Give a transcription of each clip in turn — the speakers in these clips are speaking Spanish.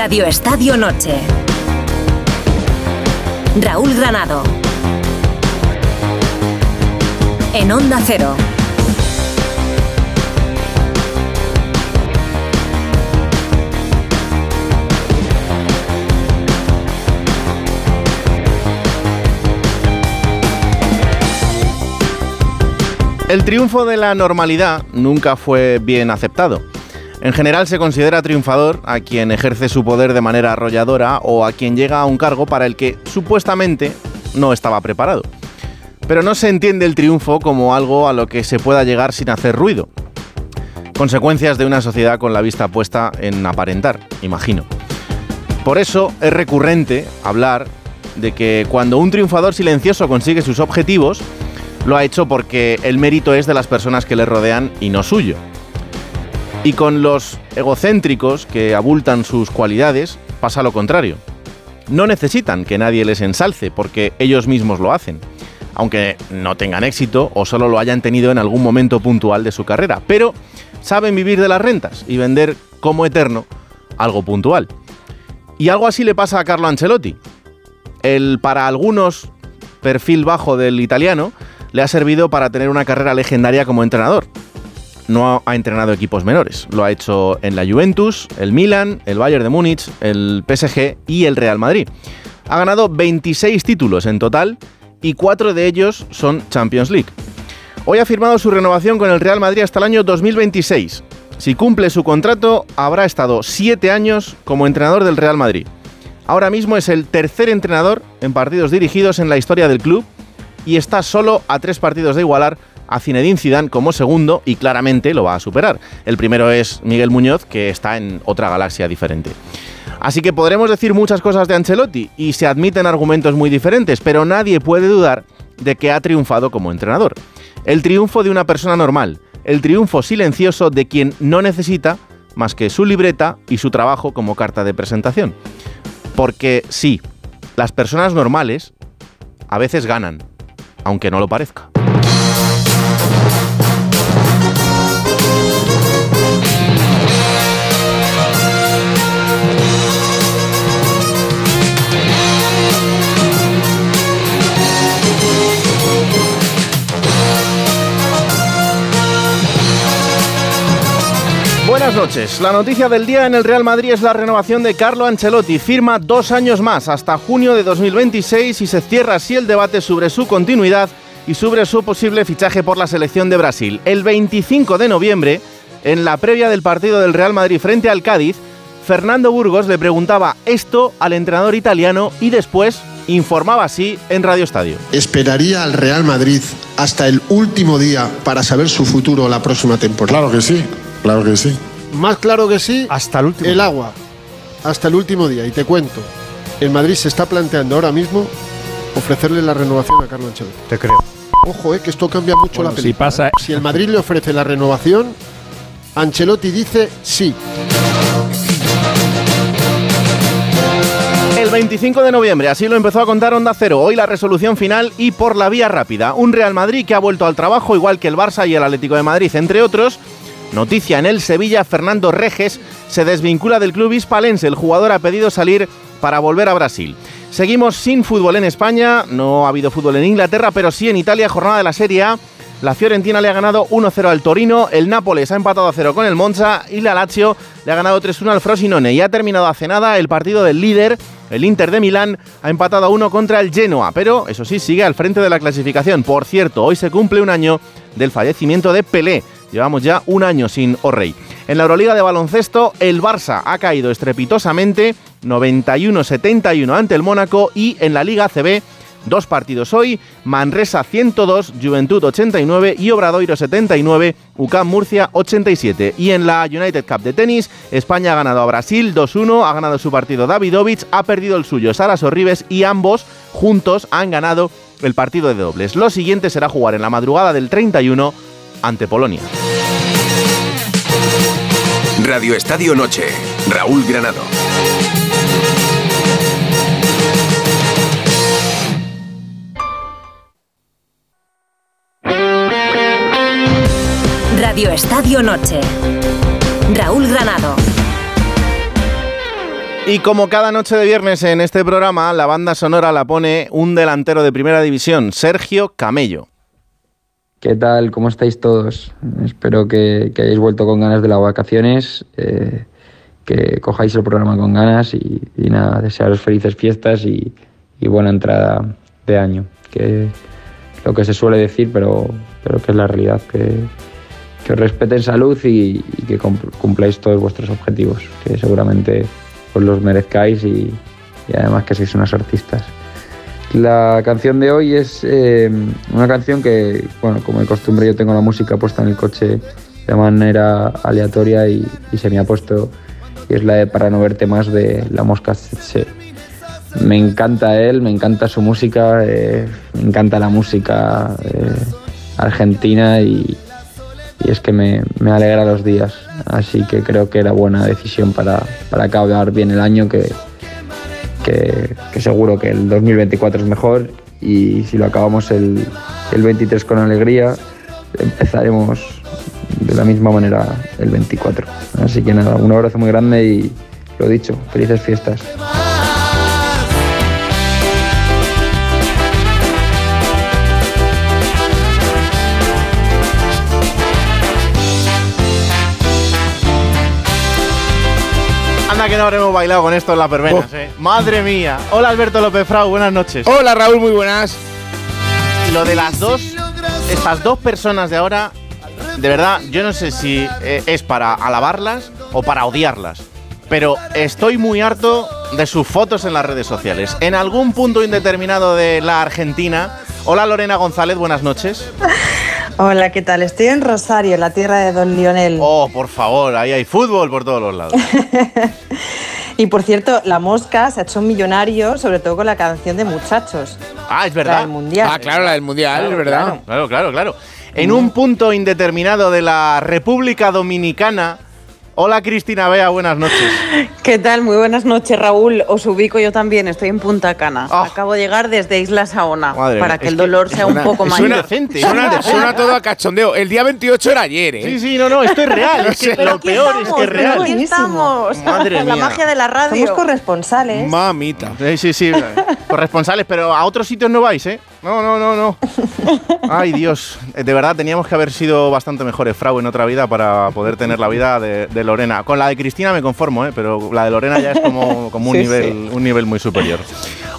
Radio Estadio Noche. Raúl Granado. En Onda Cero. El triunfo de la normalidad nunca fue bien aceptado. En general se considera triunfador a quien ejerce su poder de manera arrolladora o a quien llega a un cargo para el que supuestamente no estaba preparado. Pero no se entiende el triunfo como algo a lo que se pueda llegar sin hacer ruido. Consecuencias de una sociedad con la vista puesta en aparentar, imagino. Por eso es recurrente hablar de que cuando un triunfador silencioso consigue sus objetivos, lo ha hecho porque el mérito es de las personas que le rodean y no suyo. Y con los egocéntricos que abultan sus cualidades pasa lo contrario. No necesitan que nadie les ensalce porque ellos mismos lo hacen, aunque no tengan éxito o solo lo hayan tenido en algún momento puntual de su carrera, pero saben vivir de las rentas y vender como eterno algo puntual. Y algo así le pasa a Carlo Ancelotti. El para algunos perfil bajo del italiano le ha servido para tener una carrera legendaria como entrenador. No ha entrenado equipos menores, lo ha hecho en la Juventus, el Milan, el Bayern de Múnich, el PSG y el Real Madrid. Ha ganado 26 títulos en total y cuatro de ellos son Champions League. Hoy ha firmado su renovación con el Real Madrid hasta el año 2026. Si cumple su contrato, habrá estado siete años como entrenador del Real Madrid. Ahora mismo es el tercer entrenador en partidos dirigidos en la historia del club y está solo a tres partidos de igualar a Zinedine Zidane como segundo y claramente lo va a superar. El primero es Miguel Muñoz, que está en otra galaxia diferente. Así que podremos decir muchas cosas de Ancelotti y se admiten argumentos muy diferentes, pero nadie puede dudar de que ha triunfado como entrenador. El triunfo de una persona normal, el triunfo silencioso de quien no necesita más que su libreta y su trabajo como carta de presentación. Porque sí, las personas normales a veces ganan, aunque no lo parezca. Noches. La noticia del día en el Real Madrid es la renovación de Carlo Ancelotti. Firma dos años más, hasta junio de 2026, y se cierra así el debate sobre su continuidad y sobre su posible fichaje por la selección de Brasil. El 25 de noviembre, en la previa del partido del Real Madrid frente al Cádiz, Fernando Burgos le preguntaba esto al entrenador italiano y después informaba así en Radio Estadio. ¿Esperaría al Real Madrid hasta el último día para saber su futuro la próxima temporada? Claro que sí, claro que sí. Más claro que sí, Hasta el último. el agua. Hasta el último día. Y te cuento, el Madrid se está planteando ahora mismo ofrecerle la renovación a Carlo Ancelotti. Te creo. Ojo, eh, que esto cambia mucho Bueno, la si película. pasa- ¿eh? Si el Madrid le ofrece la renovación, Ancelotti dice sí. El 25 de noviembre, así lo empezó a contar Onda Cero. Hoy la resolución final y por la vía rápida. Un Real Madrid que ha vuelto al trabajo, igual que el Barça y el Atlético de Madrid, entre otros. Noticia en el Sevilla, Fernando Reges se desvincula del club hispalense. El jugador ha pedido salir para volver a Brasil. Seguimos sin fútbol en España, no ha habido fútbol en Inglaterra, pero sí en Italia, jornada de la Serie A. La Fiorentina le ha ganado 1-0 al Torino, el Nápoles ha empatado a 0 con el Monza y la Lazio le ha ganado 3-1 al Frosinone. Y ha terminado hace nada el partido del líder, el Inter de Milán, ha empatado a 1 contra el Genoa, pero eso sí, sigue al frente de la clasificación. Por cierto, hoy se cumple un año del fallecimiento de Pelé. Llevamos ya un año sin O'Reilly. En la Euroliga de baloncesto, el Barça ha caído estrepitosamente 91-71 ante el Mónaco y en la Liga CB Dos partidos hoy, Manresa 102, Juventud 89 y Obradoiro 79, UCAM Murcia 87. Y en la United Cup de tenis, España ha ganado a Brasil 2-1, ha ganado su partido Davidovich, ha perdido el suyo Sara Sorribes y ambos juntos han ganado el partido de dobles. Lo siguiente será jugar en la madrugada del 31 ante Polonia. Radio Estadio Noche. Raúl Granado. Radio Estadio Noche. Raúl Granado. Y como cada noche de viernes en este programa, la banda sonora la pone un delantero de primera división, Sergio Camello. ¿Qué tal? ¿Cómo estáis todos? Espero que, hayáis vuelto con ganas de las vacaciones, eh, que cojáis el programa con ganas y, nada, desearos felices fiestas y, buena entrada de año. Que lo que se suele decir, pero, pero que es la realidad, que, que os respeten salud y, y que cumpláis todos vuestros objetivos, que seguramente os los merezcáis y, además que sois unos artistas. La canción de hoy es eh, una canción que, bueno, como de costumbre yo tengo la música puesta en el coche de manera aleatoria y, se me ha puesto, y es la de Para no verte más de La Mosca Me encanta él, me encanta su música, eh, me encanta la música eh, argentina y, es que me, me, alegra los días. Así que creo que era buena decisión para, para acabar bien el año, que, que, seguro que el 2024 es mejor y si lo acabamos el, el 23 con alegría, empezaremos de la misma manera el 24. Así que nada, un abrazo muy grande y lo dicho, felices fiestas. No habremos bailado con esto en las verbenas, oh. eh. Madre mía. Hola Alberto López Frau, buenas noches. Hola Raúl, muy buenas. Lo de las dos, estas dos personas de ahora, de verdad, yo no sé si eh, es para alabarlas o para odiarlas. Pero estoy muy harto de sus fotos en las redes sociales. En algún punto indeterminado de la Argentina. Hola Lorena González, buenas noches. Hola, ¿qué tal? Estoy en Rosario, la tierra de Don Lionel. Oh, por favor, ahí hay fútbol por todos los lados. y por cierto, La Mosca se ha hecho un millonario, sobre todo con la canción de Muchachos. Ah, es verdad. La del Mundial. Ah, claro, la del Mundial, es verdad. Claro, claro, claro. En un punto indeterminado de la República Dominicana, Hola Cristina Bea, buenas noches. ¿Qué tal? Muy buenas noches, Raúl. Os ubico yo también, estoy en Punta Cana. Ah. Acabo de llegar desde Isla Saona para que el dolor sea un poco más suena, suena, suena, todo a cachondeo. El día 28 era ayer, ¿eh? Sí, sí, no, no, esto es real. Es que lo peor es que es real. Aquí estamos. Madre mía. La magia de la radio. Somos corresponsales. Mamita. Sí, sí, sí. corresponsales, pero a otros sitios no vais, ¿eh? No, no, no, no. Ay, Dios. De verdad, teníamos que haber sido bastante mejores Frau en otra vida para poder tener la vida de, de Lorena. Con la de Cristina me conformo, ¿eh? pero la de Lorena ya es como, como un, nivel, un nivel muy superior.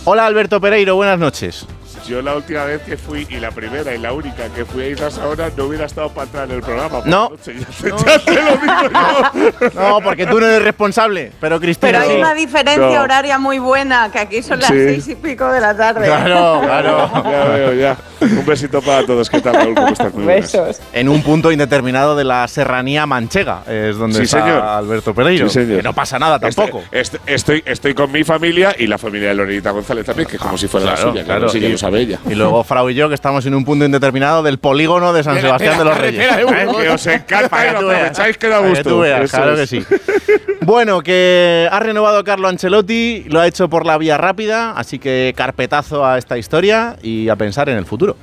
Hola Alberto Pereiro, buenas noches. Yo la última vez que fui, y la primera y la única que fui a Islas ahora, no hubiera estado para entrar en el programa. No. no. porque tú no eres responsable, pero Cristina Pero hay una diferencia horaria muy buena, que aquí son las seis y pico de la tarde. Claro, claro. ya veo, ya. Un besito para todos. ¿Qué tal, Raúl? ¿Cómo estás? Besos. En un punto indeterminado de la serranía manchega es donde está Alberto Pereiro. Sí, señor. Que no pasa nada tampoco. Estoy, estoy, con mi familia y la familia de Lorenita González también, que es como si fuera la suya. Claro, claro sí, lo y luego Frau y yo, que estamos en un punto indeterminado del polígono de San Sebastián de los Reyes. que os encanta, que aprovecháis que da gusto. claro que sí. Bueno, que ha renovado Carlo Ancelotti, lo ha hecho por la vía rápida, así que carpetazo a esta historia y a pensar en el futuro.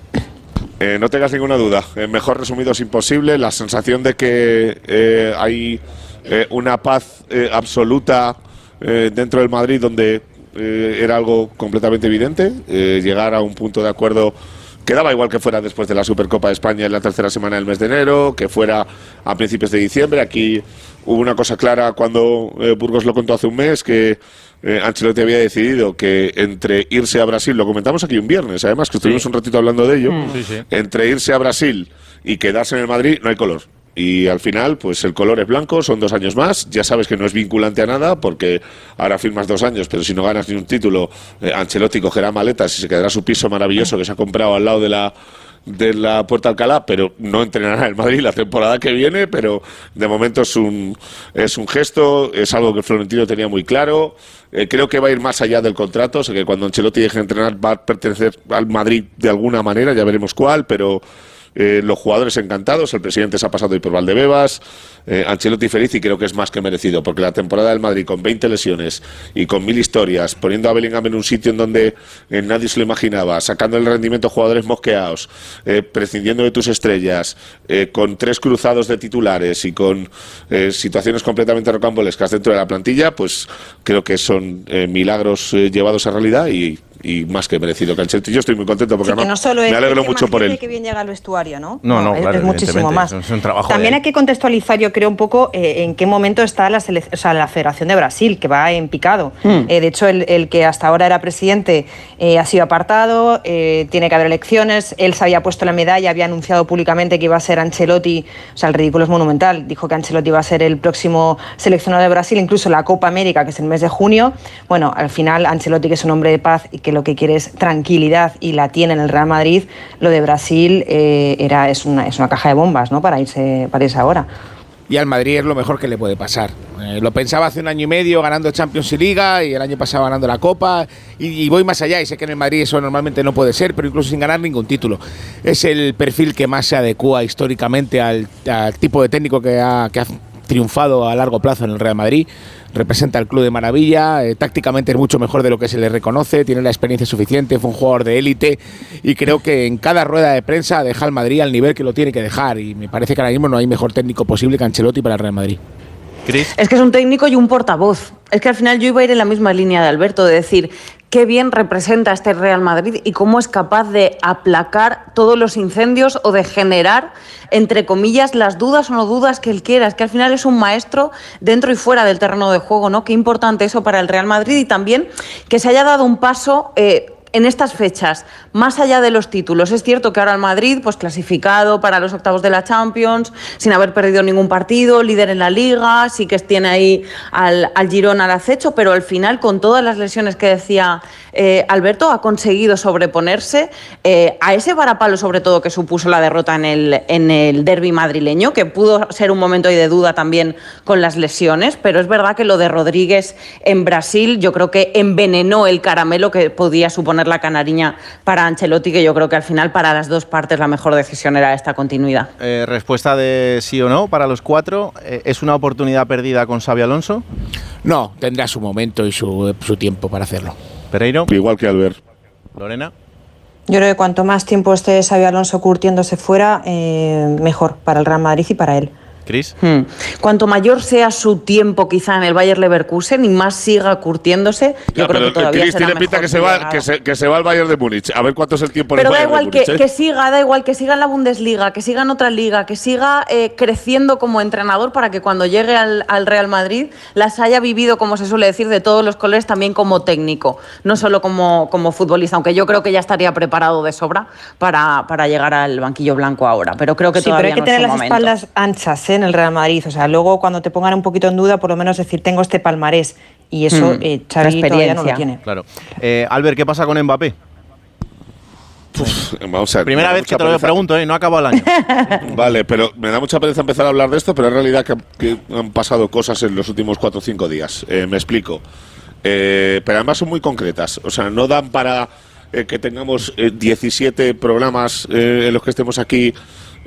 Eh, no tengas ninguna duda, eh, mejor resumido es imposible, la sensación de que eh, hay una paz absoluta dentro del Madrid donde eh, era algo completamente evidente. Eh, llegar a un punto de acuerdo quedaba igual que fuera después de la Supercopa de España en la tercera semana del mes de enero, que fuera a principios de diciembre. Aquí hubo una cosa clara cuando eh, Burgos lo contó hace un mes, que Ancelotti había decidido que entre irse a Brasil, lo comentamos aquí un viernes, además que estuvimos un ratito hablando de ello, mm. entre irse a Brasil y quedarse en el Madrid no hay color. Y al final, pues el color es blanco, son dos años más. Ya sabes que no es vinculante a nada, porque ahora firmas dos años, pero si no ganas ni un título, eh, Ancelotti cogerá maletas y se quedará su piso maravilloso que se ha comprado al lado de la de la Puerta Alcalá, pero no entrenará en Madrid la temporada que viene, pero de momento es un, es un gesto, es algo que Florentino tenía muy claro. Eh, creo que va a ir más allá del contrato, o sea que cuando Ancelotti deje de entrenar va a pertenecer al Madrid de alguna manera, ya veremos cuál, pero eh, los jugadores encantados, el presidente se ha pasado hoy por Valdebebas, eh, Ancelotti feliz y creo que es más que merecido, porque la temporada del Madrid con 20 lesiones y con mil historias, poniendo a Bellingham en un sitio en donde eh, nadie se lo imaginaba, sacando el rendimiento jugadores mosqueados, prescindiendo de tus estrellas, con tres cruzados de titulares y con situaciones completamente rocambolescas dentro de la plantilla, pues creo que son milagros llevados a realidad y y más que merecido Canchetti. Yo estoy muy contento porque no solo me alegro mucho por él. que bien llega al vestuario, ¿no? No, no, es, muchísimo más. Es un trabajo También hay que contextualizar, yo creo, un poco eh, en qué momento está la, o sea, la Federación de Brasil, que va en picado. Hmm. Eh, de hecho, el, que hasta ahora era presidente eh, ha sido apartado, tiene que haber elecciones, él se había puesto la medalla, había anunciado públicamente que iba a ser Ancelotti, o sea, el ridículo es monumental, dijo que Ancelotti iba a ser el próximo seleccionado de Brasil, incluso la Copa América, que es el mes de junio. Bueno, al final Ancelotti, que es un hombre de paz y que lo que quiere es tranquilidad y la tiene en el Real Madrid, lo de Brasil eh, era, es, una, es una caja de bombas ¿no? para, irse, para irse ahora y al Madrid es lo mejor que le puede pasar. Eh, lo pensaba hace un año y medio ganando Champions y Liga y el año pasado ganando la Copa y, voy más allá y sé que en el Madrid eso normalmente no puede ser, pero incluso sin ganar ningún título. Es el perfil que más se adecua históricamente al, tipo de técnico que ha, que ha triunfado a largo plazo en el Real Madrid representa el club de maravilla, eh, tácticamente es mucho mejor de lo que se le reconoce, tiene la experiencia suficiente, fue un jugador de élite y creo que en cada rueda de prensa deja al Madrid al nivel que lo tiene que dejar y me parece que ahora mismo no hay mejor técnico posible que Ancelotti para el Real Madrid. Es que es un técnico y un portavoz. Es que al final yo iba a ir en la misma línea de Alberto, de decir qué bien representa este Real Madrid y cómo es capaz de aplacar todos los incendios o de generar, entre comillas, las dudas o no dudas que él quiera. Es que al final es un maestro dentro y fuera del terreno de juego, ¿no? Qué importante eso para el Real Madrid y también que se haya dado un paso. Eh, en estas fechas, más allá de los títulos, es cierto que ahora el Madrid, pues clasificado para los octavos de la Champions, sin haber perdido ningún partido, líder en la Liga, sí que tiene ahí al, al Girón al acecho, pero al final, con todas las lesiones que decía eh, Alberto, ha conseguido sobreponerse eh, a ese varapalo, sobre todo, que supuso la derrota en el, en el derby madrileño, que pudo ser un momento de duda también con las lesiones, pero es verdad que lo de Rodríguez en Brasil, yo creo que envenenó el caramelo que podía suponer la canariña para Ancelotti, que yo creo que al final para las dos partes la mejor decisión era esta continuidad. Eh, respuesta de sí o no para los cuatro. Eh, ¿Es una oportunidad perdida con Xavi Alonso? No, tendrá su momento y su, tiempo para hacerlo. Pereiro. Igual que Albert. Lorena. Yo creo que cuanto más tiempo esté Xavi Alonso curtiéndose fuera, eh, mejor para el Real Madrid y para él. Cris. Hmm. Cuanto mayor sea su tiempo quizá en el Bayer Leverkusen y más siga curtiéndose, yo creo que todavía Chris tiene pinta que se, va, que, se, que se, va al Bayern de Múnich. A ver cuánto es el tiempo Pero da igual que, ¿eh? que, siga, da igual que siga en la Bundesliga, que siga en otra liga, que siga eh, creciendo como entrenador para que cuando llegue al, Real Madrid las haya vivido, como se suele decir, de todos los colores también como técnico, no solo como, como futbolista, aunque yo creo que ya estaría preparado de sobra para, para llegar al banquillo blanco ahora. Pero creo que sí, pero hay que tener las espaldas anchas ¿eh? En el Real Madrid. O sea, luego cuando te pongan un poquito en duda, por lo menos decir, tengo este palmarés. Y eso mm, eh, Xavi todavía no lo tiene. Claro. Eh, Albert, ¿qué pasa con Mbappé? Primera vez que te lo pregunto, ¿eh? no ha acabado el año. vale, pero me da mucha pereza empezar a hablar de esto, pero en realidad que, han pasado cosas en los últimos cuatro o cinco días. Eh, me explico. pero además son muy concretas. O sea, no dan para que tengamos 17 programas en los que estemos aquí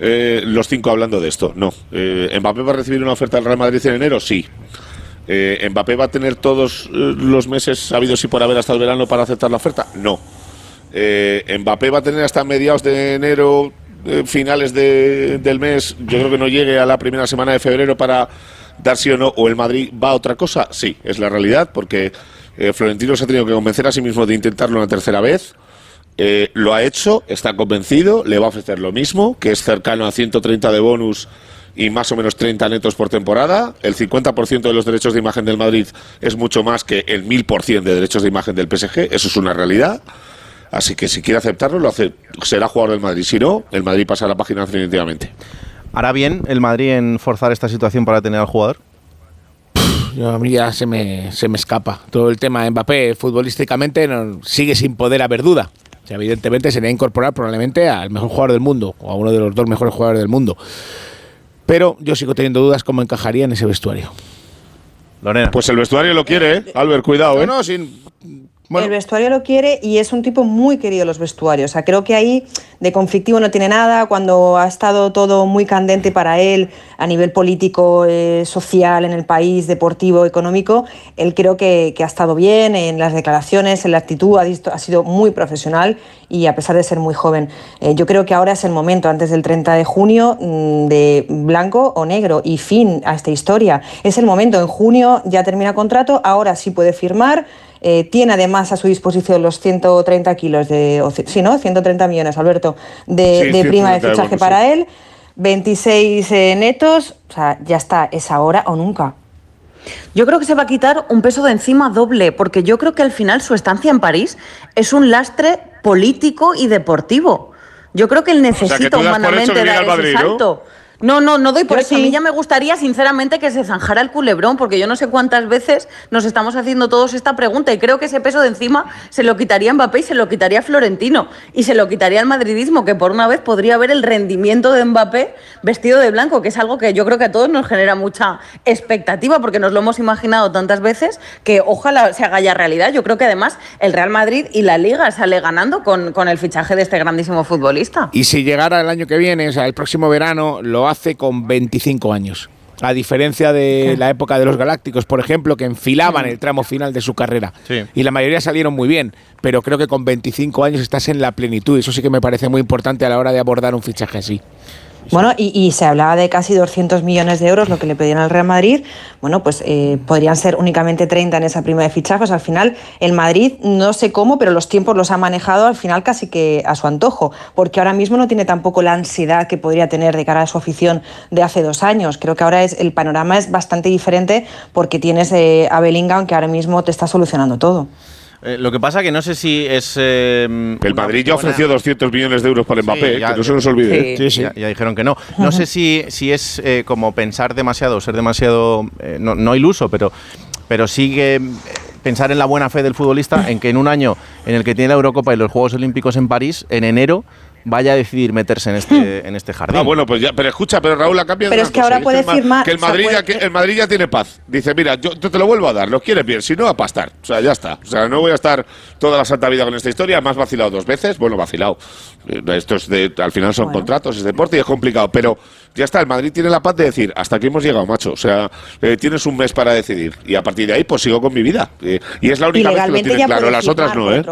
eh, los cinco hablando de esto. No. Eh, ¿Mbappé va a recibir una oferta del Real Madrid en enero? Sí. Eh, ¿Mbappé va a tener todos los meses sabidos y por haber hasta el verano para aceptar la oferta? No. ¿Mbappé va a tener hasta mediados de enero, finales del mes? Yo creo que no llegue a la primera semana de febrero para dar sí o no. ¿O el Madrid va a otra cosa? Sí, es la realidad, porque Florentino se ha tenido que convencer a sí mismo de intentarlo una tercera vez. Eh, lo ha hecho, está convencido, le va a ofrecer lo mismo, que es cercano a 130 de bonus y más o menos 30 netos por temporada. El 50% de los derechos de imagen del Madrid es mucho más que el 1000% de derechos de imagen del PSG. Eso es una realidad. Así que si quiere aceptarlo, lo hace, será jugador del Madrid. Si no, el Madrid pasa a la página definitivamente. ¿Hará bien el Madrid en forzar esta situación para tener al jugador? a mí ya se me, se me escapa. Todo el tema de Mbappé futbolísticamente no, sigue sin poder haber duda evidentemente sería incorporar probablemente al mejor jugador del mundo o a uno de los dos mejores jugadores del mundo. Pero yo sigo teniendo dudas cómo encajaría en ese vestuario. Lorena. Pues el vestuario lo quiere, ¿eh? Albert, cuidado, ¿eh? No, sin, el vestuario lo quiere y es un tipo muy querido los vestuarios. O sea, creo que ahí de conflictivo no tiene nada. Cuando ha estado todo muy candente para él a nivel político, eh, social, en el país, deportivo, económico, él creo que, ha estado bien en las declaraciones, en la actitud, ha, sido muy profesional y a pesar de ser muy joven. Eh, yo creo que ahora es el momento, antes del 30 de junio, mm, de blanco o negro y fin a esta historia. Es el momento, en junio ya termina contrato, ahora sí puede firmar. Eh, tiene además a su disposición los 130 kilos de, sí, ¿no? 130 millones, Alberto, de, prima de fichaje para él, 26 eh, netos, o sea, ya está, es ahora o nunca. Yo creo que se va a quitar un peso de encima doble, porque yo creo que al final su estancia en París es un lastre político y deportivo. Yo creo que él necesita humanamente dar ese salto. No, no, no doy por eso. A mí ya me gustaría, sinceramente, que se zanjara el culebrón, porque yo no sé cuántas veces nos estamos haciendo todos esta pregunta y creo que ese peso de encima se lo quitaría Mbappé y se lo quitaría Florentino y se lo quitaría el madridismo, que por una vez podría ver el rendimiento de Mbappé vestido de blanco, que es algo que yo creo que a todos nos genera mucha expectativa, porque nos lo hemos imaginado tantas veces que ojalá se haga ya realidad. Yo creo que además el Real Madrid y la Liga sale ganando con, con el fichaje de este grandísimo futbolista. Y si llegara el año que viene, o sea, el próximo verano, lo hace con 25 años. A diferencia de la época de los Galácticos, por ejemplo, que enfilaban el tramo final de su carrera. Y la mayoría salieron muy bien, pero creo que con 25 años estás en la plenitud. Eso sí que me parece muy importante a la hora de abordar un fichaje así. Bueno, y, se hablaba de casi 200 millones de euros, lo que le pedían al Real Madrid. Bueno, pues eh, podrían ser únicamente 30 en esa prima de fichajes. Al final, el Madrid, no sé cómo, pero los tiempos los ha manejado al final casi que a su antojo, porque ahora mismo no tiene tampoco la ansiedad que podría tener de cara a su afición de hace dos años. Creo que ahora es, el panorama es bastante diferente porque tienes eh, a Bellingham que ahora mismo te está solucionando todo. Eh, lo que pasa que no sé si es... Eh, el Madrid ya ofreció 200 millones de euros para Mbappé, que no se nos olvide. Sí, sí, ya, dijeron que no. No sé si, si es eh, como pensar demasiado, ser demasiado, no, no, iluso, pero, pero sí que pensar en la buena fe del futbolista, en que en un año en el que tiene la Eurocopa y los Juegos Olímpicos en París, en enero vaya a decidir meterse en este, en este jardín. Ah, bueno, pues ya, pero escucha, pero Raúl ha cambiado Pero es que ahora puede firmar. Que el Madrid, ya, que el Madrid ya tiene paz. Dice, mira, yo, te lo vuelvo a dar, lo quieres bien, si no, a pastar. O sea, ya está. O sea, no voy a estar toda la santa vida con esta historia. Has vacilado dos veces. Bueno, vacilado. Eh, esto es de, al final son contratos, es deporte y es complicado. Pero ya está, el Madrid tiene la paz de decir, hasta aquí hemos llegado, macho. O sea, eh, tienes un mes para decidir. Y a partir de ahí, pues sigo con mi vida. Eh, y es la única vez que lo tienes claro. Las otras no, ¿eh?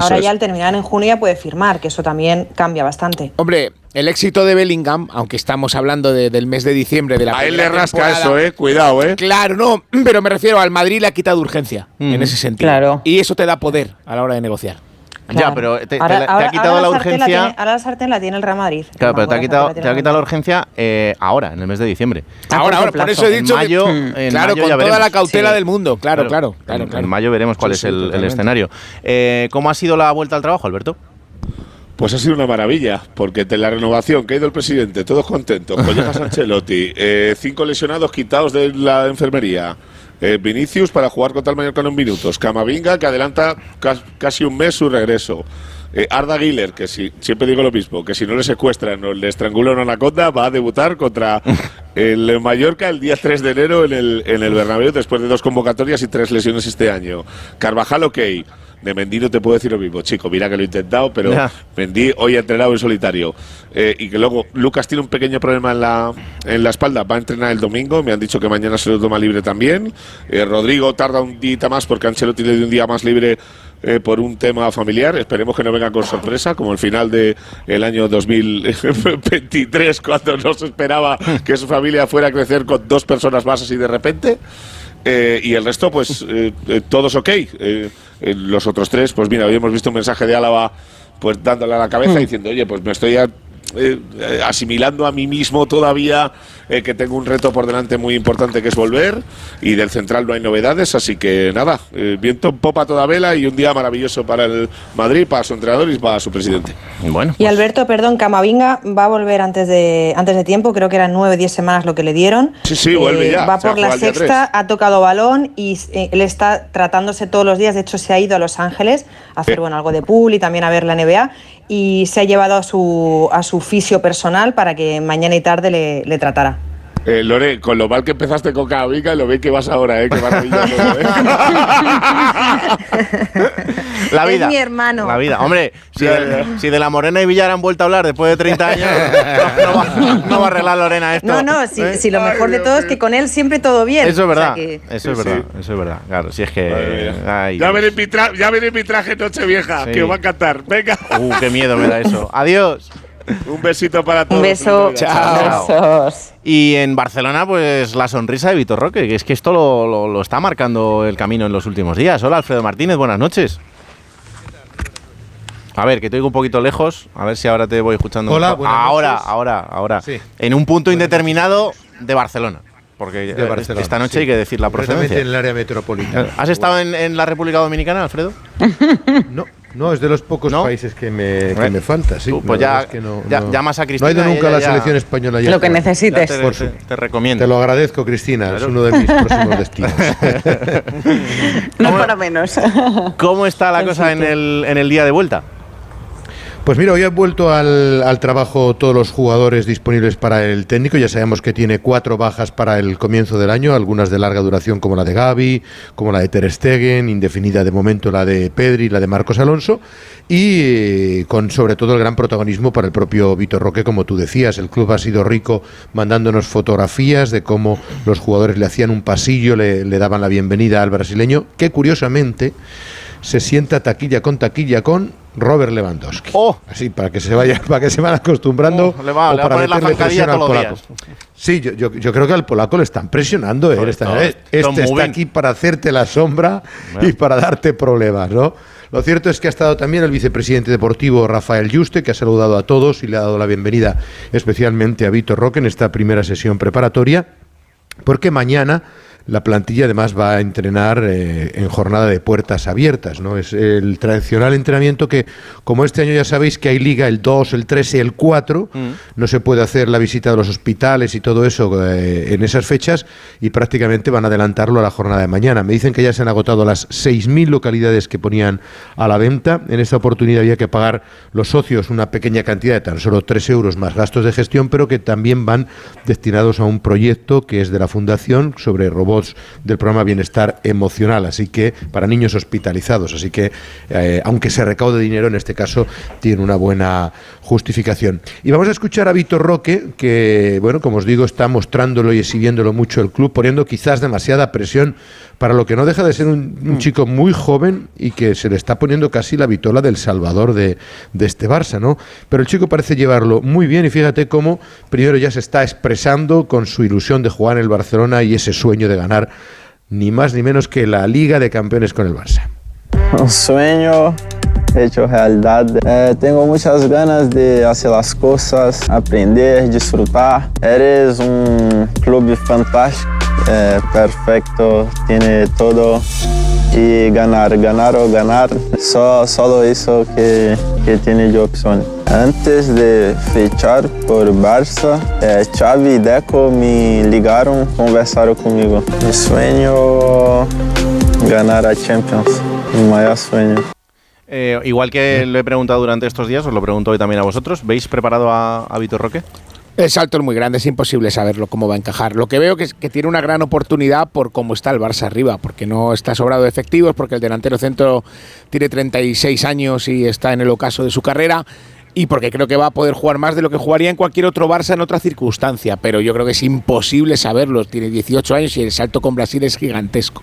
Ahora ya al terminar en junio ya puede firmar, que eso también cambia bastante. Hombre, el éxito de Bellingham, aunque estamos hablando del mes de diciembre de la A él le rasca eso, eh, cuidado, eh. Claro, no, pero me refiero al Madrid le ha quitado urgencia en ese sentido. Claro. Y eso te da poder a la hora de negociar. Ya, pero te, ha quitado la, urgencia. ahora la sartén la tiene el Real Madrid. Claro, pero te ha quitado, te ha quitado la urgencia eh, ahora, en el mes de diciembre. Ahora, ahora, por eso he dicho. En mayo, claro, con toda la cautela del mundo. Claro, claro. claro, en, mayo veremos cuál es el, escenario. Eh, ¿Cómo ha sido la vuelta al trabajo, Alberto? Pues ha sido una maravilla, porque de la renovación que ha ido el presidente, todos contentos, Collejas Ancelotti, eh, cinco lesionados quitados de la enfermería, eh, Vinicius para jugar contra el Mallorca en minutos. Camavinga que adelanta casi un mes su regreso. Eh, Arda Giler, que si, siempre digo lo mismo, que si no le secuestran o le estrangulan una anaconda, va a debutar contra el Mallorca el día 3 de enero en el, en el Bernabéu, después de dos convocatorias y tres lesiones este año. Carvajal, ok. De Mendy no te puedo decir lo mismo, chico. Mira que lo he intentado, pero Mendy hoy ha entrenado en solitario. Eh, y que luego Lucas tiene un pequeño problema en la, en la espalda. Va a entrenar el domingo. Me han dicho que mañana se lo toma libre también. Eh, Rodrigo tarda un día más porque Ancelotti le dio un día más libre eh, por un tema familiar. Esperemos que no venga con sorpresa, como el final del el año 2023, cuando no se esperaba que su familia fuera a crecer con dos personas más así de repente. y el resto, pues todos ok. Los otros tres, pues mira, hoy hemos visto un mensaje de Álava pues dándole a la cabeza y diciendo, oye, pues me estoy eh, asimilando a mí mismo todavía eh, que tengo un reto por delante muy importante que es volver y del central no hay novedades, así que nada, eh, viento en popa toda vela y un día maravilloso para el Madrid, para su entrenador y para su presidente. Bueno, Y pues- Alberto, perdón, Camavinga va a volver antes de antes de tiempo, creo que eran nueve o diez semanas lo que le dieron. Sí, sí, vuelve ya. Va por la sexta, ha tocado balón y él está tratándose todos los días, de hecho se ha ido a Los Ángeles a hacer bueno, algo de pool y también a ver la NBA y se ha llevado a su, a su fisio personal para que mañana y tarde le, le tratara. Eh, Lore, con lo mal que empezaste con Camavinga, lo bien que vas ahora, ¿eh? Qué maravilla todo, ¿eh? La vida. Es mi hermano. La vida. Hombre, si, de, ya. si de la Morena y Villar han vuelto a hablar después de 30 años, no, no va, no va a arreglar Lorena esto. No, no, si, ¿eh? si lo mejor de todo es que con él siempre todo bien. Eso es O sea verdad. que- Eso es Sí, verdad. Eso es verdad. Claro, si es que. ay, ya, veré mi ya veré mi traje Nochevieja, Sí. que os va a encantar. Venga, Uh, qué miedo me da eso. Adiós. Un besito para todos. Un beso. Chao. Besos. Y en Barcelona, pues la sonrisa de Vitor Roque, que es que esto lo, lo- lo está marcando el camino en los últimos días. Hola, Alfredo Martínez, buenas noches. A ver, que te oigo un poquito lejos. A ver si ahora te voy escuchando. Hola, buenas ahora, noches. ahora, ahora. Sí. En un punto indeterminado de Barcelona. Porque De eh, Barcelona, esta noche sí. hay que decir la procedencia. en el área metropolitana. ¿Has estado en, en la República Dominicana, Alfredo? No, no, es de los pocos ¿No? países que me, que me falta, sí. tú, pues ya- es que no- ya- no- llamas a No ha Cristina ido nunca a la ya- selección española. ya Lo que necesites. Te, Por te- su- te recomiendo. Te lo agradezco, Cristina. Es uno de mis próximos destinos. No para menos. ¿Cómo está la cosa en el, en el día de vuelta? Pues mira, hoy han vuelto al, trabajo todos los jugadores disponibles para el técnico. Ya sabemos que tiene cuatro bajas para el comienzo del año, algunas de larga duración como la de Gaby, como la de Ter Stegen, indefinida de momento la de Pedri, la de Marcos Alonso, y eh, con sobre todo el gran protagonismo para el propio Vitor Roque, como tú decías. El club ha sido rico mandándonos fotografías de cómo los jugadores le hacían un pasillo, le daban la bienvenida al brasileño, que curiosamente se sienta taquilla con taquilla con Robert Lewandowski. ¡Oh! Así, para que se vaya, para que se van acostumbrando Oh, le va- o le va a para poner la meterle presión al polaco. Sí, yo, yo, yo creo que al polaco le están presionando. ¿eh? Eh, este está aquí para hacerte la sombra y para darte problemas, ¿no? Lo cierto es que ha estado también el vicepresidente deportivo Rafael Yuste, que ha saludado a todos y le ha dado la bienvenida especialmente a Víctor Roque en esta primera sesión preparatoria, porque mañana la plantilla además va a entrenar eh, en jornada de puertas abiertas, ¿no? Es el tradicional entrenamiento que, como este año ya sabéis que hay liga el 2, el 3 y el 4, no se puede hacer la visita de los hospitales y todo eso eh, en esas fechas y prácticamente van a adelantarlo a la jornada de mañana. Me dicen que ya se han agotado las 6.000 localidades que ponían a la venta. En esta oportunidad había que pagar los socios una pequeña cantidad de tan solo 3 euros más gastos de gestión, pero que también van destinados a un proyecto que es de la Fundación sobre robots del programa Bienestar Emocional, así que para niños hospitalizados. Así que, eh, aunque se recaude dinero, en este caso tiene una buena justificación. Y vamos a escuchar a Víctor Roque, que, bueno, como os digo, está mostrándolo y exhibiéndolo mucho el club, poniendo quizás demasiada presión para lo que no deja de ser un, un chico muy joven y que se le está poniendo casi la vitola del salvador de, de este Barça, ¿no? Pero el chico parece llevarlo muy bien y fíjate cómo primero ya se está expresando con su ilusión de jugar en el Barcelona y ese sueño de ganar ni más ni menos que la Liga de Campeones con el Barça. Un sueño hecho realidad. Eh, tengo muchas ganas de hacer las cosas, aprender, disfrutar. Eres un club fantástico, eh, perfecto, tiene todo. Y ganar, ganar o ganar, só, solo eso que, que tiene de opción. Antes de fechar por Barça, eh, Xavi y Deco me ligaron, conversaron conmigo. Mi sueño ganar a Champions, mi mayor sueño. Eh, igual que lo he preguntado durante estos días, os lo pregunto hoy también a vosotros. ¿Veis preparado a, a Vitor Roque? El salto es muy grande, es imposible saberlo cómo va a encajar. Lo que veo que es que tiene una gran oportunidad por cómo está el Barça arriba, porque no está sobrado de efectivos, porque el delantero centro tiene 36 años y está en el ocaso de su carrera, y porque creo que va a poder jugar más de lo que jugaría en cualquier otro Barça en otra circunstancia. Pero yo creo que es imposible saberlo. Tiene 18 años y el salto con Brasil es gigantesco.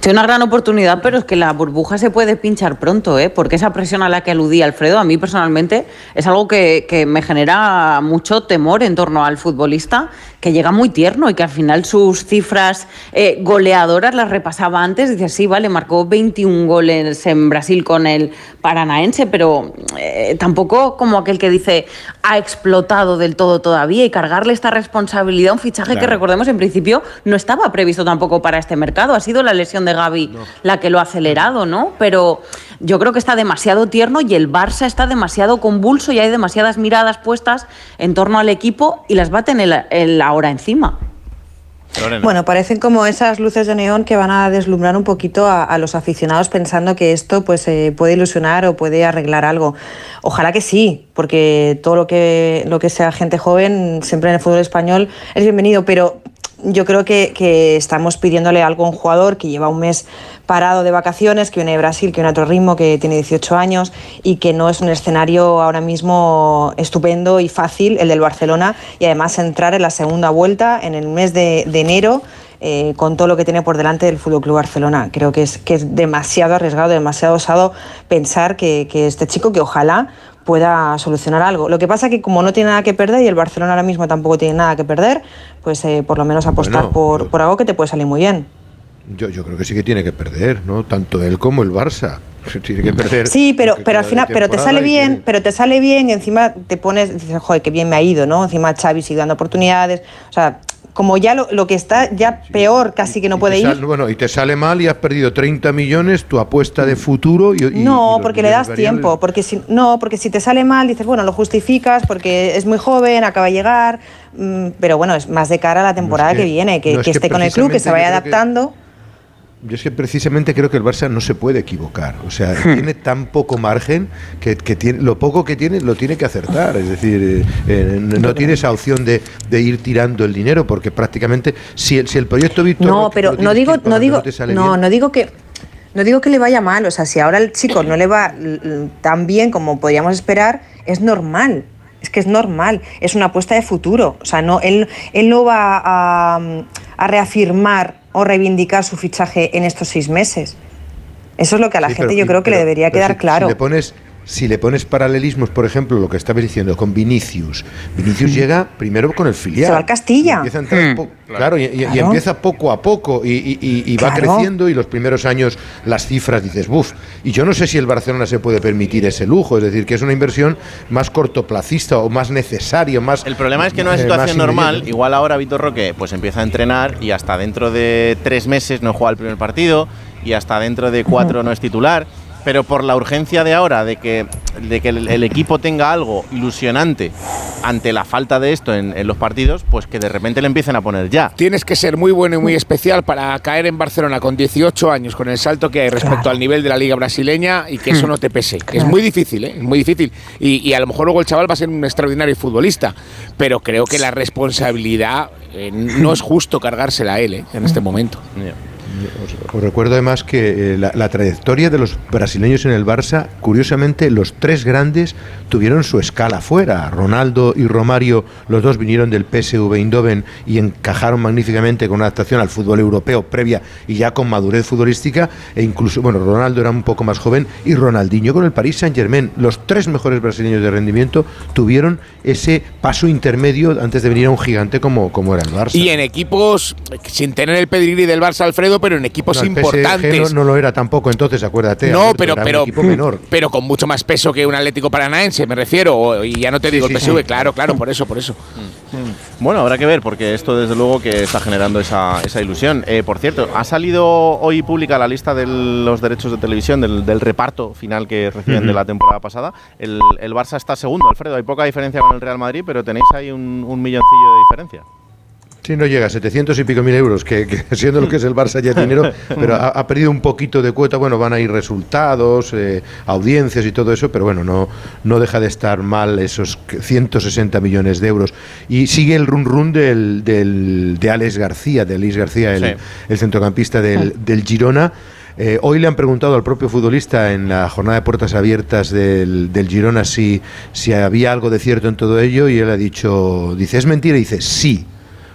Tiene una gran oportunidad, pero es que la burbuja se puede pinchar pronto, ¿eh? porque esa presión a la que aludía Alfredo, a mí personalmente, es algo que, que me genera mucho temor en torno al futbolista, que llega muy tierno y que al final sus cifras eh, goleadoras las repasaba antes. Dice, sí, vale, marcó 21 goles en Brasil con el Paranaense, pero eh, tampoco como aquel que dice ha explotado del todo todavía y cargarle esta responsabilidad a un fichaje que Claro. recordemos en principio no estaba previsto tampoco para este mercado. Ha sido la lesión de Gaby la que lo ha acelerado, ¿no? Pero yo creo que está demasiado tierno y el Barça está demasiado convulso y hay demasiadas miradas puestas en torno al equipo y las va a tener él ahora encima. Bueno, parecen como esas luces de neón que van a deslumbrar un poquito a, a los aficionados pensando que esto pues eh, puede ilusionar o puede arreglar algo. Ojalá que sí, porque todo lo que, lo que sea gente joven siempre en el fútbol español es bienvenido, pero yo creo que, que estamos pidiéndole algo a un jugador que lleva un mes parado de vacaciones, que viene de Brasil, que viene a otro ritmo, que tiene 18 años y que no es un escenario ahora mismo estupendo y fácil el del Barcelona y además entrar en la segunda vuelta en el mes de, enero eh, con todo lo que tiene por delante del Fútbol Club Barcelona. Creo que es, que es demasiado arriesgado, demasiado osado pensar que, que este chico, que ojalá pueda solucionar algo. Lo que pasa es que como no tiene nada que perder y el Barcelona ahora mismo tampoco tiene nada que perder, pues eh, por lo menos apostar Bueno, por, por algo que te puede salir muy bien. Yo, yo creo que sí que tiene que perder, ¿no? Tanto él como el Barça. Tiene que perder. Sí, pero, pero al final, pero te sale bien, pero te sale bien y encima te pones, dices, joder, qué bien me ha ido, ¿no? Encima Xavi sigue dando oportunidades. O sea, como ya lo, lo que está ya peor casi que no puede ir. bueno, y te sale mal y has perdido 30 millones, tu apuesta de futuro. Y, No, porque le das variables. tiempo, porque si no, porque si te sale mal dices, bueno, lo justificas porque es muy joven, acaba de llegar, mm, pero bueno, es más de cara a la temporada que- que, viene, que, no, es que que esté con el club, que se vaya adaptando. Yo es que precisamente creo que el Barça no se puede equivocar. O sea, Hmm. tiene tan poco margen que, que tiene, lo poco que tiene lo tiene que acertar. Es decir, eh, eh, no tiene esa opción de, de ir tirando el dinero porque prácticamente si el, si el proyecto Víctor No, Roque pero no digo, no digo, no, bien, no digo que, no digo que le vaya mal. O sea, si ahora el chico no le va tan bien como podríamos esperar, es normal. Es que es normal. Es una apuesta de futuro. O sea, no, él, él no va a, a reafirmar o reivindicar su fichaje en estos seis meses. Eso es lo que a la Sí, gente pero- yo creo que le debería quedar si- claro. Si le pones si le pones paralelismos, por ejemplo, lo que estabas diciendo con Vinicius, Vinicius llega primero con el filial. Se va al Castilla. Y empieza a entrar Mm. po- claro, y, y- y Claro. empieza poco a poco y, y- y- y va Claro. creciendo y los primeros años las cifras dices, buf. Y yo no sé si el Barcelona se puede permitir ese lujo, es decir, que es una inversión más cortoplacista o más necesario, más... El problema es que en una eh, situación normal, igual ahora Víctor Roque pues empieza a entrenar y hasta dentro de tres meses no juega el primer partido y hasta dentro de cuatro no es titular. Pero por la urgencia de ahora de que, de que el, el equipo tenga algo ilusionante ante la falta de esto en, en los partidos, pues que de repente le empiecen a poner ya. Tienes que ser muy bueno y muy especial para caer en Barcelona con 18 años, con el salto que hay respecto al nivel de la liga brasileña y que eso no te pese. Es muy difícil, ¿eh? Es muy difícil. Y, y a lo mejor luego el chaval va a ser un extraordinario futbolista, pero creo que la responsabilidad eh, no es justo cargársela a él ¿eh? en este momento. Os, recuerdo además que eh, la, trayectoria de los brasileños en el Barça, curiosamente, los tres grandes tuvieron su escala fuera. Ronaldo y Romario, los dos vinieron del PSV Eindhoven y encajaron magníficamente con una adaptación al fútbol europeo previa y ya con madurez futbolística. E incluso, bueno, Ronaldo era un poco más joven y Ronaldinho con el Paris Saint-Germain. Los tres mejores brasileños de rendimiento tuvieron ese paso intermedio antes de venir a un gigante como, como era el Barça. Y en equipos, sin tener el pedigrí del Barça Alfredo, pero en equipos No, el PSG importantes. no, no lo era tampoco, entonces acuérdate. No, Alberto, pero, era un pero, equipo menor. pero con mucho más peso que un Atlético Paranaense, me refiero. o- Y ya no te digo sí, el PSV, sí. claro, claro, por eso, por eso. Bueno, habrá que ver, porque esto desde luego que está generando esa, esa ilusión. Eh, por cierto, ha salido hoy pública la lista de los derechos de televisión, del, del reparto final que reciben de la temporada pasada. El, el Barça está segundo, Alfredo. Hay poca diferencia con el Real Madrid, pero tenéis ahí un, un milloncillo de diferencia. Sí, no llega a 700 y pico mil euros, que, que siendo lo que es el Barça ya es dinero, pero ha, ha perdido un poquito de cuota. Bueno, van a ir resultados, eh, audiencias y todo eso, pero bueno, no, no deja de estar mal esos 160 millones de euros. Y sigue el run run del, del, de Alex García, de Alex García, el, Sí. el centrocampista del, del Girona. Eh, hoy le han preguntado al propio futbolista en la jornada de puertas abiertas del, del Girona si, si había algo de cierto en todo ello y él ha dicho, dice, ¿es mentira? Y dice, sí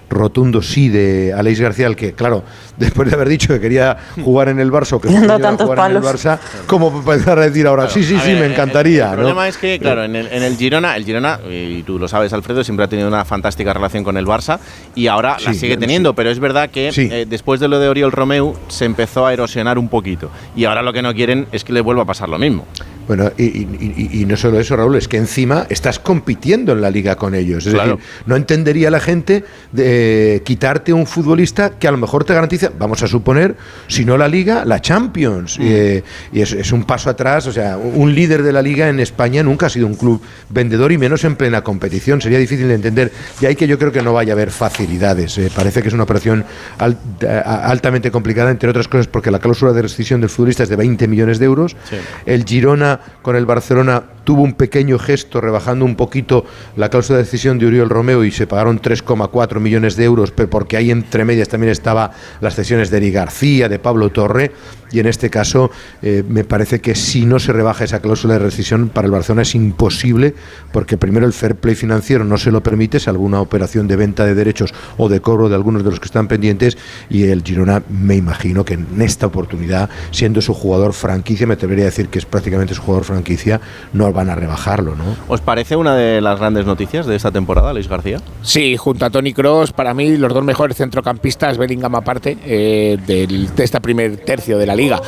rotundo sí de Aleix García, al que, claro, después de haber dicho que quería jugar en el Barça o que tantos jugar en el. Barça, ¿cómo empezar a decir ahora? sí, sí, sí, ver, me encantaría. El, ¿no? problema es que, claro, en el, en el Girona, el Girona, y tú lo sabes, Alfredo, siempre ha tenido una fantástica relación con el Barça y ahora la sigue sí. teniendo, pero es verdad que Sí. eh, después de lo de Oriol Romeu se empezó a erosionar un poquito y ahora lo que no quieren es que le vuelva a pasar lo mismo. Bueno, y, y- y- y no solo eso, Raúl, es que encima estás compitiendo en la liga con ellos. Es Claro. decir, no entendería la gente de quitarte un futbolista que a lo mejor te garantiza, vamos a suponer, si no la liga, la Champions. Y, eh, y es, es un paso atrás, o sea, un líder de la liga en España nunca ha sido un club vendedor y menos en plena competición. Sería difícil de entender. Y ahí que yo creo que no vaya a haber facilidades. Eh, parece que es una operación altamente complicada, entre otras cosas, porque la cláusula de rescisión del futbolista es de 20 millones de euros. El Girona con el Barcelona tuvo un pequeño gesto rebajando un poquito la cláusula de decisión de Uriol Romeo y se pagaron 3,4 millones de euros, pero porque ahí entre medias también estaba las cesiones de Eri García, de Pablo Torre, y en este caso eh, me parece que si no se rebaja esa cláusula de rescisión para el Barcelona es imposible, porque primero el fair play financiero no se lo permite, es alguna operación de venta de derechos o de cobro de algunos de los que están pendientes, y el Girona me imagino que en esta oportunidad, siendo su jugador franquicia, me atrevería a decir que es prácticamente su jugador franquicia, no van a rebajarlo, ¿no? ¿Os parece una de las grandes noticias de esta temporada, Luis García? Sí, junto a Tony Cross, para mí los dos mejores centrocampistas, Bellingham aparte, eh, del- de este primer tercio de la liga.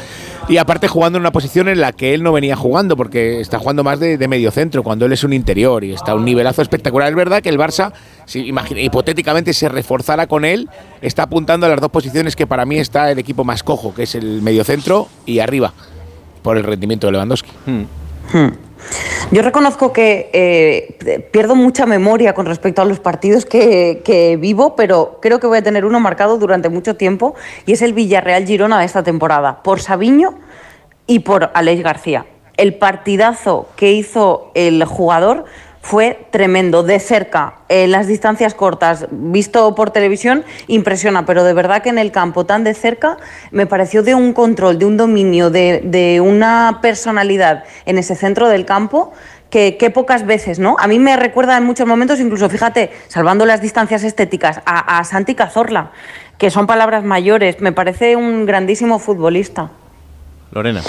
Y aparte jugando en una posición en la que él no venía jugando, porque está jugando más de, de medio centro, cuando él es un interior y está a un nivelazo espectacular. Es verdad que el Barça, si imagina- hipotéticamente se reforzara con él, está apuntando a las dos posiciones que para mí está el equipo más cojo, que es el medio centro y arriba, por el rendimiento de Lewandowski. Hmm. Yo reconozco que eh, pierdo mucha memoria con respecto a los partidos que, que vivo, pero creo que voy a tener uno marcado durante mucho tiempo y es el Villarreal Girona de esta temporada, por Sabiño y por Aleix García. El partidazo que hizo el jugador fue tremendo, de cerca, en las distancias cortas, visto por televisión, impresiona, pero de verdad que en el campo tan de cerca me pareció de un control, de un dominio, de, una personalidad en ese centro del campo que, que pocas veces, ¿no? A mí me recuerda en muchos momentos, incluso, fíjate, salvando las distancias estéticas, a, a Santi Cazorla, que son palabras mayores, me parece un grandísimo futbolista. Lorena.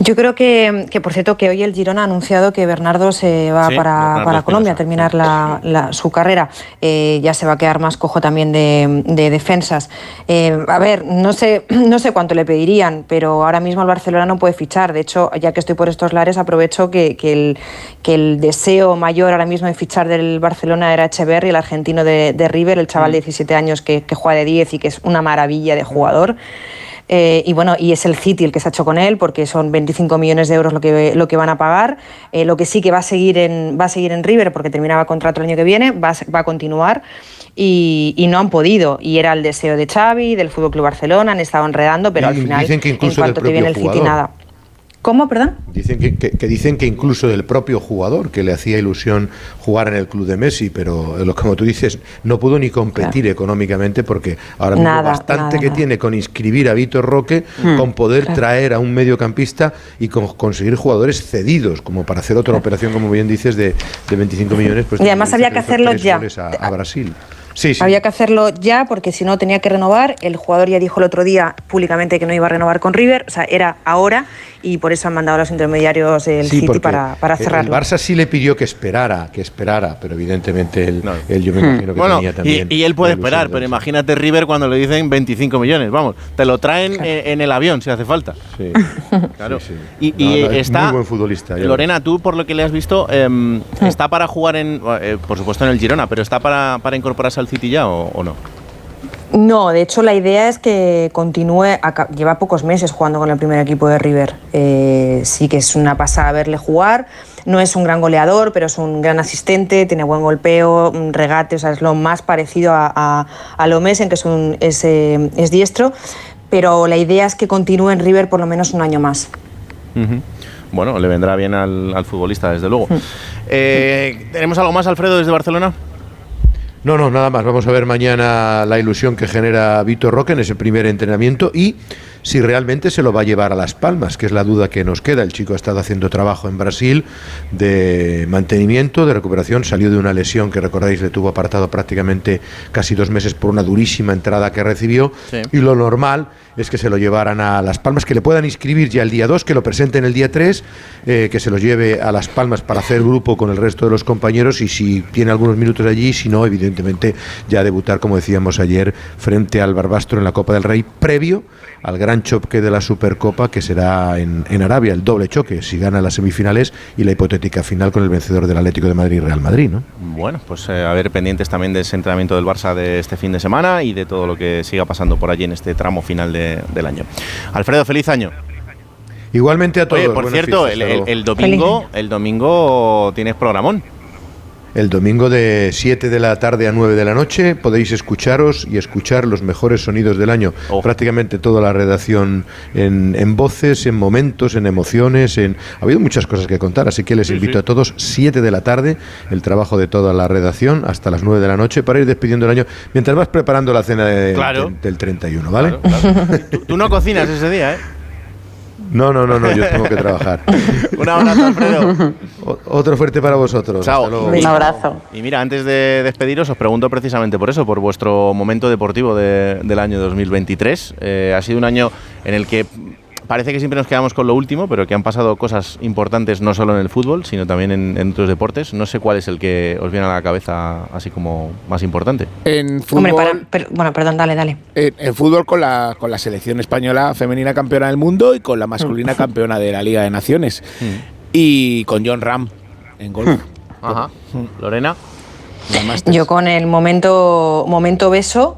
Yo creo que, que, por cierto, que hoy el Girona ha anunciado que Bernardo se va Sí, para, para. Colombia a terminar la- la- su carrera. Eh, ya se va a quedar más cojo también de, de defensas. Eh, a ver, no sé, no sé cuánto le pedirían, pero ahora mismo el Barcelona no puede fichar. De hecho, ya que estoy por estos lares, aprovecho que, que el, que el deseo mayor ahora mismo de fichar del Barcelona era Echeverri, el argentino de, de River, el chaval de 17 años que, que juega de 10 y que es una maravilla de jugador. Eh, y bueno, y es el City el que se ha hecho con él, porque son 25 millones de euros lo que, lo que van a pagar. Eh, lo que sí que va a seguir en, va a seguir en River, porque terminaba contrato el año que viene, va a, va a continuar. Y, y no han podido. Y era el deseo de Xavi, del Fútbol Club Barcelona, han estado enredando, pero Y al final, dicen que en incluso cuanto del te viene el City, jugador. nada. ¿Cómo, perdón? Dicen que, que- que dicen que incluso del propio jugador, que le hacía ilusión jugar en el club de Messi, pero eh, como tú dices, no pudo ni competir económicamente porque ahora mismo Nada, bastante nada, que nada. tiene con inscribir a Vitor Roque, Hmm, con poder claro. traer a un mediocampista y con conseguir jugadores cedidos, como para hacer otra operación, como bien dices, de, de 25 millones. Pues Y además había que hacerlo ya. a Brasil. Sí, sí. Había que hacerlo ya porque si no tenía que renovar. El jugador ya dijo el otro día públicamente que no iba a renovar con River, o sea, era ahora y por eso han mandado a los intermediarios el Sí, City para, para cerrarlo. El Barça sí le pidió que esperara, que esperara, pero evidentemente él, él yo me imagino que Bueno, tenía también. y, y él puede esperar, pero imagínate River cuando le dicen 25 millones. Vamos, te lo traen en el avión si hace falta. Sí. Claro. Sí, sí. Y, No, y no, es está. muy buen futbolista. ya Lorena, tú por lo que le has visto, em, ¿está para jugar en. eh, por supuesto en el Girona, pero ¿está para, para incorporarse al City ya o, o no? No, de hecho la idea es que continúe, lleva pocos meses jugando con el primer equipo de River. Eh, sí que es una pasada verle jugar. No es un gran goleador, pero es un gran asistente, tiene buen golpeo, regate, o sea, es lo más parecido a, a, a lo Mesen, que es, un, es, eh, es diestro. Pero la idea es que continúe en River por lo menos un año más. Bueno, le vendrá bien al, al futbolista, desde luego. Eh, ¿Tenemos algo más, Alfredo, desde Barcelona? No, no, nada más. Vamos a ver mañana la ilusión que genera Vitor Roque en ese primer entrenamiento y si realmente se lo va a llevar a Las Palmas, que es la duda que nos queda. El chico ha estado haciendo trabajo en Brasil de mantenimiento, de recuperación. Salió de una lesión que recordáis le tuvo apartado prácticamente casi dos meses por una durísima entrada que recibió. Sí. Y lo normal es que se lo llevaran a Las Palmas, que le puedan inscribir ya el día 2, que lo presenten el día 3, eh, que se lo lleve a Las Palmas para hacer grupo con el resto de los compañeros y si tiene algunos minutos allí, si no, evidentemente ya debutar, como decíamos ayer, frente al Barbastro en la Copa del Rey, previo al gran gran choque de la Supercopa que será en, en Arabia, el doble choque, si gana las semifinales y la hipotética final con el vencedor del Atlético de Madrid y Real Madrid, ¿no? Bueno, pues eh, a ver pendientes también de ese entrenamiento del Barça de este fin de semana y de todo lo que siga pasando por allí en este tramo final de- del año. Alfredo, feliz año. Igualmente a todos. Oye, por buenas cierto, fiestas, el, el- el domingo, el domingo tienes programón. El domingo de 7 de la tarde a 9 de la noche podéis escucharos y escuchar los mejores sonidos del año. Oh. Prácticamente toda la redacción en, en voces, en momentos, en emociones. En... Ha habido muchas cosas que contar, así que les invito a todos, 7 de la tarde, el trabajo de toda la redacción hasta las 9 de la noche para ir despidiendo el año mientras vas preparando la cena de- Claro. del- del 31, ¿vale? Tú, tú no cocinas ese día, ¿eh? No, no, no, no, yo tengo que trabajar. Un abrazo, Alfredo. O- Otro fuerte para vosotros. Chao. Hasta luego. Un abrazo. Y mira, antes de despediros, os pregunto precisamente por eso, por vuestro momento deportivo de- del año 2023. Eh, ha sido un año en el que parece que siempre nos quedamos con lo último, pero que han pasado cosas importantes no solo en el fútbol, sino también en, en otros deportes. No sé cuál es el que os viene a la cabeza así como más importante. En fútbol, Hombre, para- per- bueno, perdón, dale, dale. en, en fútbol con la, con la selección española femenina campeona del mundo y con la masculina campeona de la Liga de Naciones. Y con John Ram en golf. Ajá. Lorena. Yo con el momento, momento beso,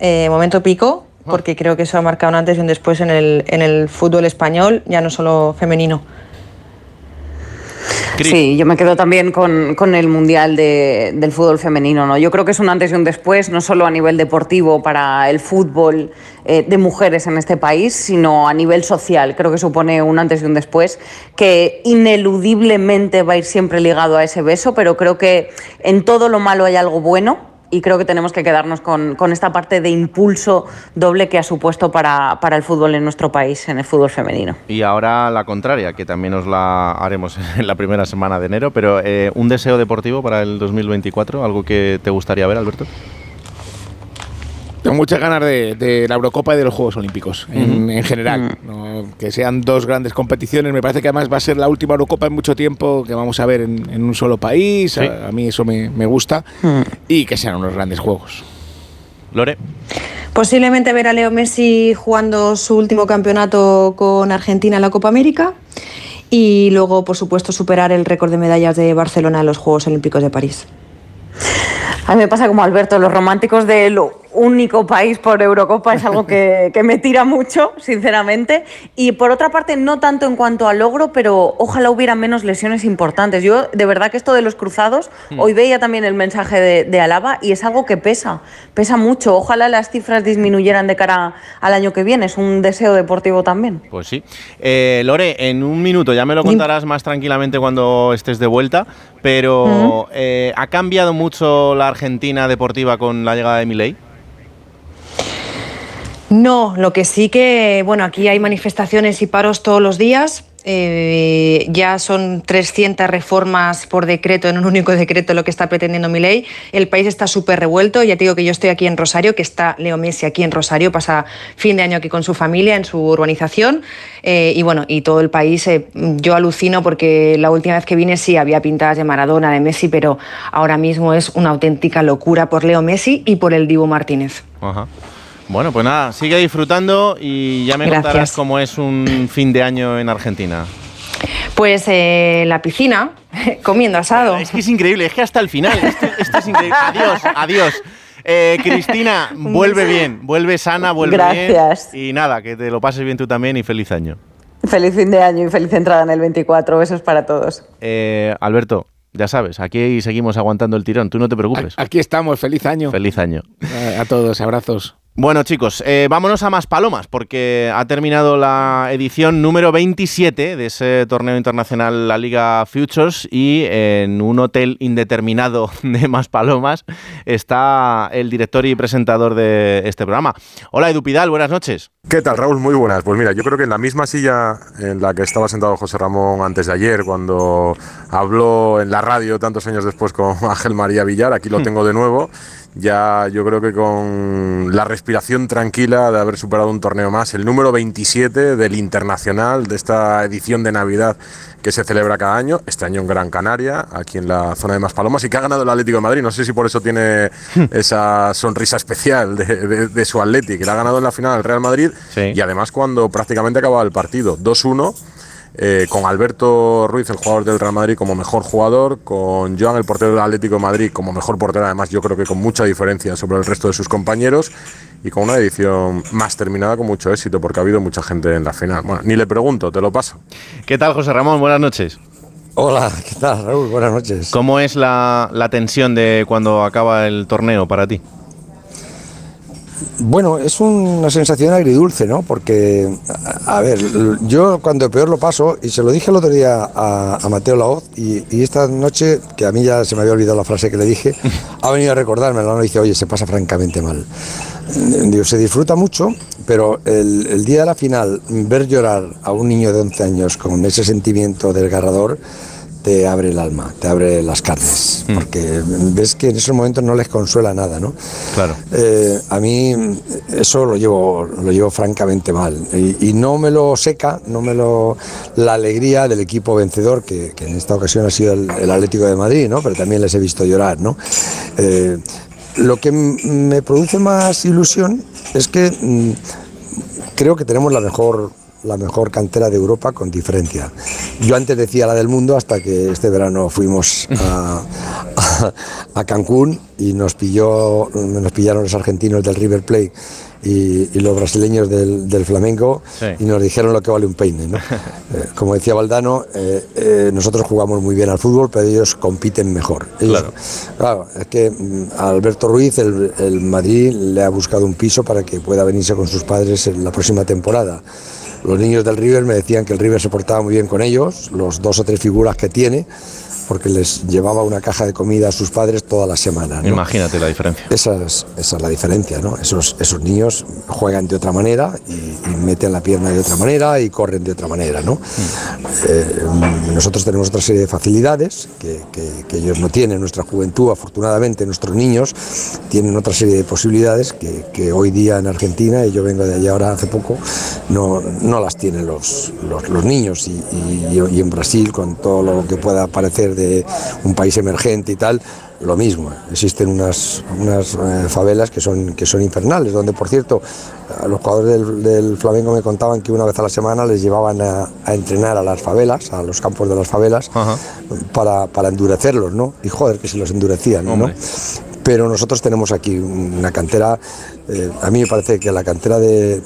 eh, momento pico, porque creo que eso ha marcado un antes y un después en el, en el fútbol español, ya no solo femenino. Sí, yo me quedo también con, con el Mundial de- del fútbol femenino. ¿no? Yo creo que es un antes y un después, no solo a nivel deportivo para el fútbol eh, de mujeres en este país, sino a nivel social. Creo que supone un antes y un después que ineludiblemente va a ir siempre ligado a ese beso, pero creo que en todo lo malo hay algo bueno y creo que tenemos que quedarnos con, con esta parte de impulso doble que ha supuesto para, para el fútbol en nuestro país, en el fútbol femenino. Y ahora la contraria, que también os la haremos en la primera semana de enero, pero eh, un deseo deportivo para el 2024, algo que te gustaría ver, Alberto. Tengo muchas ganas de, de la Eurocopa y de los Juegos Olímpicos, en, en general. ¿no? Que sean dos grandes competiciones. Me parece que además va a ser la última Eurocopa en mucho tiempo que vamos a ver en, en un solo país. Sí. A, a mí eso me, me gusta. Y que sean unos grandes Juegos. Lore. Posiblemente ver a Leo Messi jugando su último campeonato con Argentina en la Copa América y luego, por supuesto, superar el récord de medallas de Barcelona en los Juegos Olímpicos de París. A mí me pasa como Alberto, los románticos del único país por Eurocopa es algo que, que me tira mucho, sinceramente. Y por otra parte, no tanto en cuanto a logro, pero ojalá hubiera menos lesiones importantes. Yo, de verdad que esto de los cruzados, hoy veía también el mensaje de, de Alaba y es algo que pesa, pesa mucho. Ojalá las cifras disminuyeran de cara al año que viene, es un deseo deportivo también. Pues sí. Eh, Lore, en un minuto, ya me lo contarás más tranquilamente cuando estés de vuelta, pero eh, ¿ha cambiado mucho la Argentina deportiva con la llegada de Milei? No, lo que sí que, bueno, aquí hay manifestaciones y paros todos los días. Eh, ya son 300 reformas por decreto, en un único decreto, lo que está pretendiendo mi ley. El país está súper revuelto. Ya te digo que yo estoy aquí en Rosario, que está Leo Messi aquí en Rosario, pasa fin de año aquí con su familia, en su urbanización. Eh, y bueno, y todo el país, eh, yo alucino porque la última vez que vine sí había pintadas de Maradona, de Messi, pero ahora mismo es una auténtica locura por Leo Messi y por el Dibu Martínez. Ajá. Bueno, pues nada, sigue disfrutando y ya me Gracias. contarás cómo es un fin de año en Argentina. Pues eh, la piscina, comiendo asado. Es que es increíble, es que hasta el final. Esto, esto es increíble. Adiós, adiós. Eh, Cristina, vuelve bien, vuelve sana, vuelve Gracias. bien. Y nada, que te lo pases bien tú también y feliz año. Feliz fin de año y feliz entrada en el 24. Besos para todos. Eh, Alberto, ya sabes, aquí seguimos aguantando el tirón, tú no te preocupes. Aquí estamos, feliz año. Feliz año. Eh, A todos, abrazos. Bueno, chicos, eh, vámonos a más palomas, porque ha terminado la edición número 27 de ese torneo internacional, la Liga Futures, y en un hotel indeterminado de más palomas está el director y presentador de este programa. Hola, Edu Pidal, buenas noches. ¿Qué tal, Raúl? Muy buenas. Pues mira, yo creo que en la misma silla en la que estaba sentado José Ramón antes de ayer, cuando habló en la radio tantos años después con Ángel María Villar, aquí lo tengo de nuevo. Ya yo creo que con la respiración tranquila de haber superado un torneo más, el número 27 del Internacional, de esta edición de Navidad que se celebra cada año, este año en Gran Canaria, aquí en la zona de Maspalomas, y que ha ganado el Atlético de Madrid. No sé si por eso tiene esa sonrisa especial de, de- de su Atlético, que la ha ganado en la final el Real Madrid, y además cuando prácticamente acababa el partido, 2-1. Eh, con Alberto Ruiz, el jugador del Real Madrid, como mejor jugador, con Joan, el portero del Atlético de Madrid, como mejor portero, además yo creo que con mucha diferencia sobre el resto de sus compañeros, y con una edición más terminada con mucho éxito, porque ha habido mucha gente en la final. Bueno, ni le pregunto, te lo paso. ¿Qué tal, José Ramón? Buenas noches. Hola, ¿qué tal, Raúl? Buenas noches. ¿Cómo es la, la tensión de cuando acaba el torneo para ti? Bueno, es una sensación agridulce, ¿no? Porque, a, ver, yo cuando peor lo paso, y se lo dije el otro día a, a Mateo Laoz, y, y esta noche, que a mí ya se me había olvidado la frase que le dije, ha venido a recordármelo, ¿no? Y dice, oye, se pasa francamente mal. Eh, Digo, se disfruta mucho, pero el, el día de la final, ver llorar a un niño de 11 años con ese sentimiento desgarrador, te abre el alma, te abre las carnes, porque ves que en esos momentos no les consuela nada, ¿no? Claro. Eh, a mí eso lo llevo, lo llevo francamente mal y, y no me lo seca, no me lo la alegría del equipo vencedor que, que en esta ocasión ha sido el, el Atlético de Madrid, ¿no? Pero también les he visto llorar, ¿no? Eh, lo que me produce más ilusión es que mm, creo que tenemos la mejor la mejor cantera de Europa con diferencia. Yo antes decía la del mundo hasta que este verano fuimos a, a- a Cancún y nos pilló nos pillaron los argentinos del River Plate y, y los brasileños del, del Flamengo Sí. y nos dijeron lo que vale un peine. ¿no? Eh, como decía Valdano, eh, eh, nosotros jugamos muy bien al fútbol, pero ellos compiten mejor. Ellos- Claro. Claro, es que mm, a Alberto Ruiz, el, el Madrid, le ha buscado un piso para que pueda venirse con sus padres en la próxima temporada. Los niños del River me decían que el River se portaba muy bien con ellos, los dos o tres figuras que tiene, porque les llevaba una caja de comida a sus padres toda la semana. ¿no? Imagínate la diferencia. Esa es, esa es la diferencia, ¿no? Esos, esos niños juegan de otra manera y, y meten la pierna de otra manera y corren de otra manera, ¿no? Eh, nosotros tenemos otra serie de facilidades que, que- que ellos no tienen. Nuestra juventud, afortunadamente, nuestros niños tienen otra serie de posibilidades que, que hoy día en Argentina, y yo vengo de allá ahora hace poco, no, no las tienen los, los, los niños. Y, y- y en Brasil, con todo lo que pueda parecer de un país emergente y tal, lo mismo. Existen unas, unas eh, favelas que son, que son infernales, donde, por cierto, los jugadores del, del Flamengo me contaban que una vez a la semana les llevaban a, a entrenar a las favelas, a los campos de las favelas, para, para endurecerlos, ¿no? Y joder, que se los endurecían, ¿no? Pero nosotros tenemos aquí una cantera, eh, a mí me parece que la cantera de,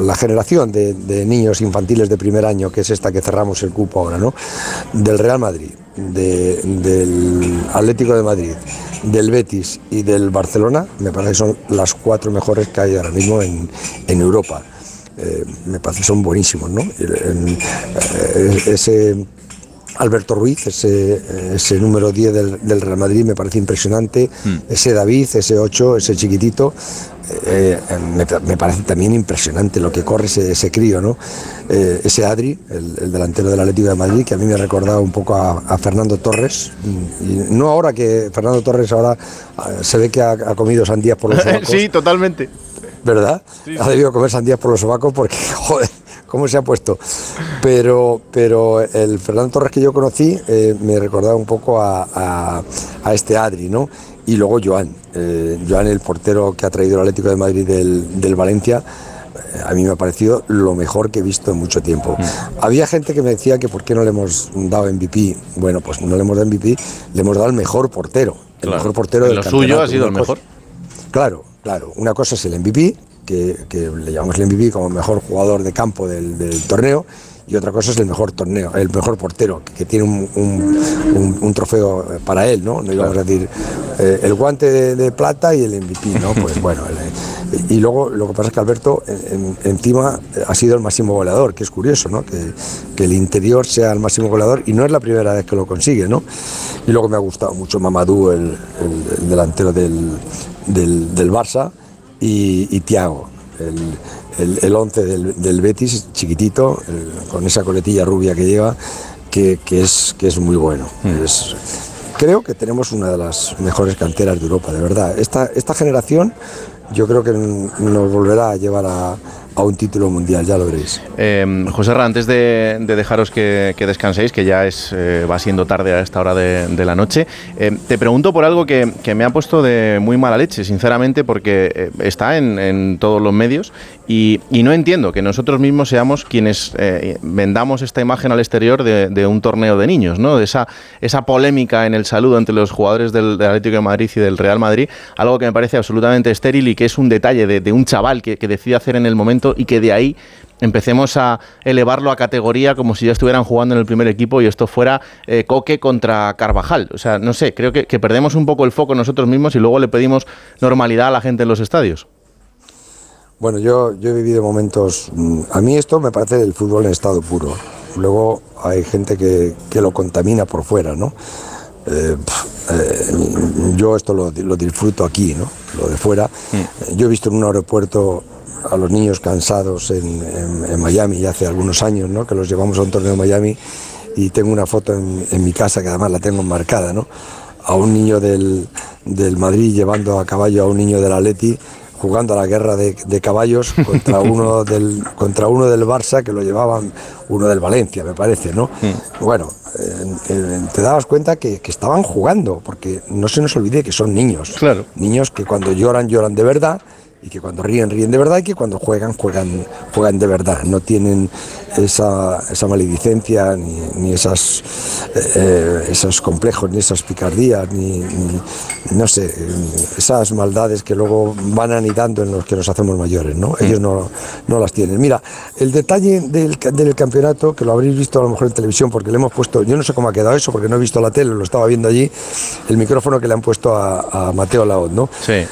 la generación de, niños infantiles de primer año, que es esta que cerramos el cupo ahora, ¿no? Del Real Madrid, de- del Atlético de Madrid, del Betis y del Barcelona, me parece que son las cuatro mejores que hay ahora mismo en, Europa. Eh, me parece que son buenísimos, ¿no? Eh, ese Alberto Ruiz, ese, ese número 10 del, del Real Madrid, me parece impresionante. Ese David, ese 8, ese chiquitito, eh, eh, me, me parece también impresionante lo que corre ese, ese crío, ¿no? Eh, ese Adri, el, el delantero del Atlético de Madrid, que a mí me ha recordado un poco a, a Fernando Torres. Y no ahora que Fernando Torres ahora ah, se ve que ha, ha comido sandías por los sobacos. sí, totalmente. ¿verdad? Ha debido comer sandías por los sobacos porque, joder, cómo se ha puesto. Pero, pero el Fernando Torres que yo conocí eh, me recordaba un poco a, a- a este Adri, ¿no? Y luego Joan, eh, Joan, el portero que ha traído el Atlético de Madrid del, del Valencia. eh, A mí me ha parecido lo mejor que he visto en mucho tiempo. Había gente que me decía que por qué no le hemos dado MVP. Bueno, pues no le hemos dado MVP, le hemos dado el mejor portero. El Claro. mejor portero En del lo suyo campeonato. ha sido el mejor. Claro, claro. Una cosa es el MVP, que, que le llamamos el MVP como mejor jugador de campo del, del torneo, y otra cosa es el mejor torneo, el mejor portero, que, que tiene un, un- un- un trofeo para él, ¿no? No íbamos a decir eh, el guante de, de plata y el MVP, ¿no? Pues bueno. el- y luego lo que pasa es que Alberto en- en- encima ha sido el máximo goleador, que es curioso, ¿no? Que, que el interior sea el máximo goleador y no es la primera vez que lo consigue, ¿no? Y luego me ha gustado mucho Mamadou, el, el- el delantero del, del, del Barça, y, y Tiago, el, el, el once del, del Betis, chiquitito, el- con esa coletilla rubia que lleva, que, que es, que es muy bueno. Es- creo que tenemos una de las mejores canteras de Europa, de verdad. Esta, esta generación yo creo que nos volverá a llevar a, a un título mundial, ya lo veréis. Eh, José Ra, antes de, dejaros que, descanséis, que ya es eh, va siendo tarde a esta hora de, la noche, eh, te pregunto por algo que, me ha puesto de muy mala leche, sinceramente, porque está en, todos los medios y, no entiendo que nosotros mismos seamos quienes vendamos esta imagen al exterior de, un torneo de niños, ¿no? De esa, esa polémica en el saludo entre los jugadores del, Atlético de Madrid y del Real Madrid, algo que me parece absolutamente estéril y que es un detalle de, un chaval que decide hacer en el momento y que de ahí empecemos a elevarlo a categoría como si ya estuvieran jugando en el primer equipo y esto fuera eh, Coque contra Carvajal. O sea, no sé, creo que, perdemos un poco el foco nosotros mismos y luego le pedimos normalidad a la gente en los estadios. Bueno, yo, yo he vivido momentos... Mm, a mí esto me parece el fútbol en estado puro. Luego hay gente que, lo contamina por fuera, ¿no? Eh, eh, yo esto lo, disfruto aquí, ¿no? Lo de fuera. Mm. Yo he visto en un aeropuerto a los niños cansados en, Miami ya hace algunos años, ¿no? que los llevamos a un torneo en Miami y tengo una foto en, mi casa que además la tengo marcada, ¿no? a un niño del, del, Madrid llevando a caballo a un niño del Atleti jugando a la guerra de, caballos contra uno del contra uno del Barça que lo llevaban uno del Valencia me parece no bueno eh, te dabas cuenta que, que, estaban jugando porque no se nos olvide que son niños claro niños que cuando lloran lloran de verdad y que cuando ríen, ríen de verdad y que cuando juegan, juegan, juegan de verdad. No tienen esa, esa maledicencia, ni, ni esas, eh, esos complejos, ni esas picardías, ni, no sé, esas maldades que luego van anidando en los que nos hacemos mayores, ¿no? Ellos no, no las tienen. Mira, el detalle del, del, campeonato, que lo habréis visto a lo mejor en televisión, porque le hemos puesto, yo no sé cómo ha quedado eso, porque no he visto la tele, lo estaba viendo allí, el micrófono que le han puesto a, a Mateo Laot, ¿no? Sí.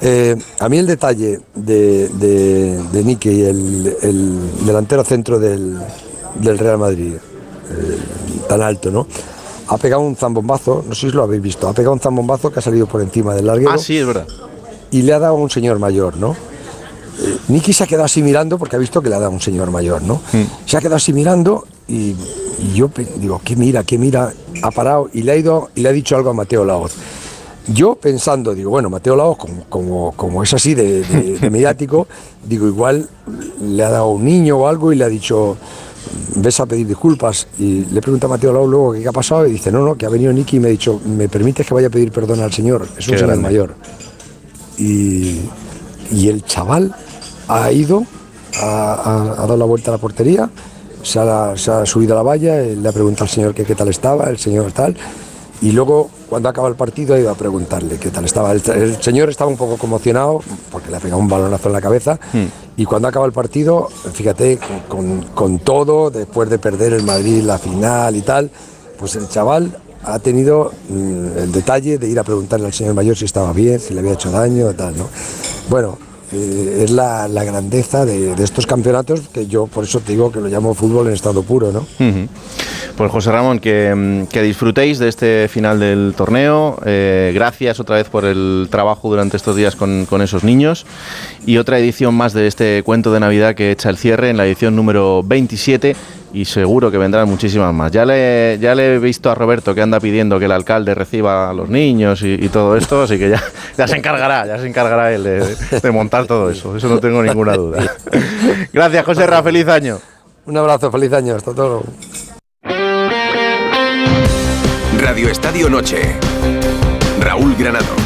Eh, a mí el detalle de, de, de Nicky, el, el, delantero centro del, del Real Madrid, eh, tan alto, ¿no? Ha pegado un zambombazo, no sé si lo habéis visto, ha pegado un zambombazo que ha salido por encima del larguero. Ah, sí, es verdad. Y le ha dado a un señor mayor, ¿no? Eh, Nicky se ha quedado así mirando porque ha visto que le ha dado a un señor mayor, ¿no? Mm. Se ha quedado así mirando y, y, yo digo, ¿qué mira, qué mira? Ha parado y le ha ido y le ha dicho algo a Mateo Laoz. Yo pensando, digo, bueno, Mateo Laos, como, como, es así de, mediático, digo, igual le ha dado un niño o algo y le ha dicho, ves a pedir disculpas. Y le pregunta a Mateo Laos luego qué ha pasado y dice, no, no, que ha venido Nicky y me ha dicho, ¿me permites que vaya a pedir perdón al señor? Es un señor mayor. Y, el chaval ha ido, ha, dado la vuelta a la portería, se ha, se ha, subido a la valla, le ha preguntado al señor que qué tal estaba, el señor tal y luego, cuando acaba el partido, iba a preguntarle qué tal estaba. El, señor estaba un poco conmocionado porque le ha pegado un balonazo en la cabeza. Hmm. Y cuando acaba el partido, fíjate, con, todo, después de perder el Madrid la final y tal, pues el chaval ha tenido mm, el detalle de ir a preguntarle al señor mayor si estaba bien, si le había hecho daño, tal, ¿no? Bueno, eh, es la, grandeza de, estos campeonatos que yo por eso te digo que lo llamo fútbol en estado puro, ¿no? Pues José Ramón, mm, que, disfrutéis de este final del torneo. Eh, gracias otra vez por el trabajo durante estos días con, esos niños. Y otra edición más de este cuento de Navidad que echa el cierre en la edición número 27 y seguro que vendrán muchísimas más. Ya le, ya le he visto a Roberto que anda pidiendo que el alcalde reciba a los niños y, todo esto, así que ya, ya se encargará, ya se encargará él de, montar todo eso, eso no tengo ninguna duda. Gracias, José Ra, feliz año. Un abrazo, feliz año, hasta todo. Radio Estadio Noche. Raúl Granado.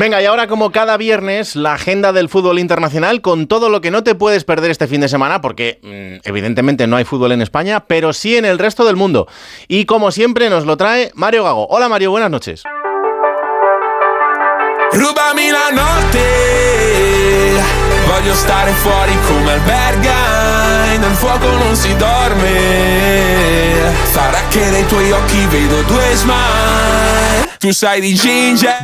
Venga, y ahora como cada viernes, la agenda del fútbol internacional con todo lo que no te puedes perder este fin de semana, porque mm, evidentemente no hay fútbol en España, pero sí en el resto del mundo. Y como siempre nos lo trae Mario Gago. Hola Mario, buenas noches. Rubami la notte, voglio alberga, dorme.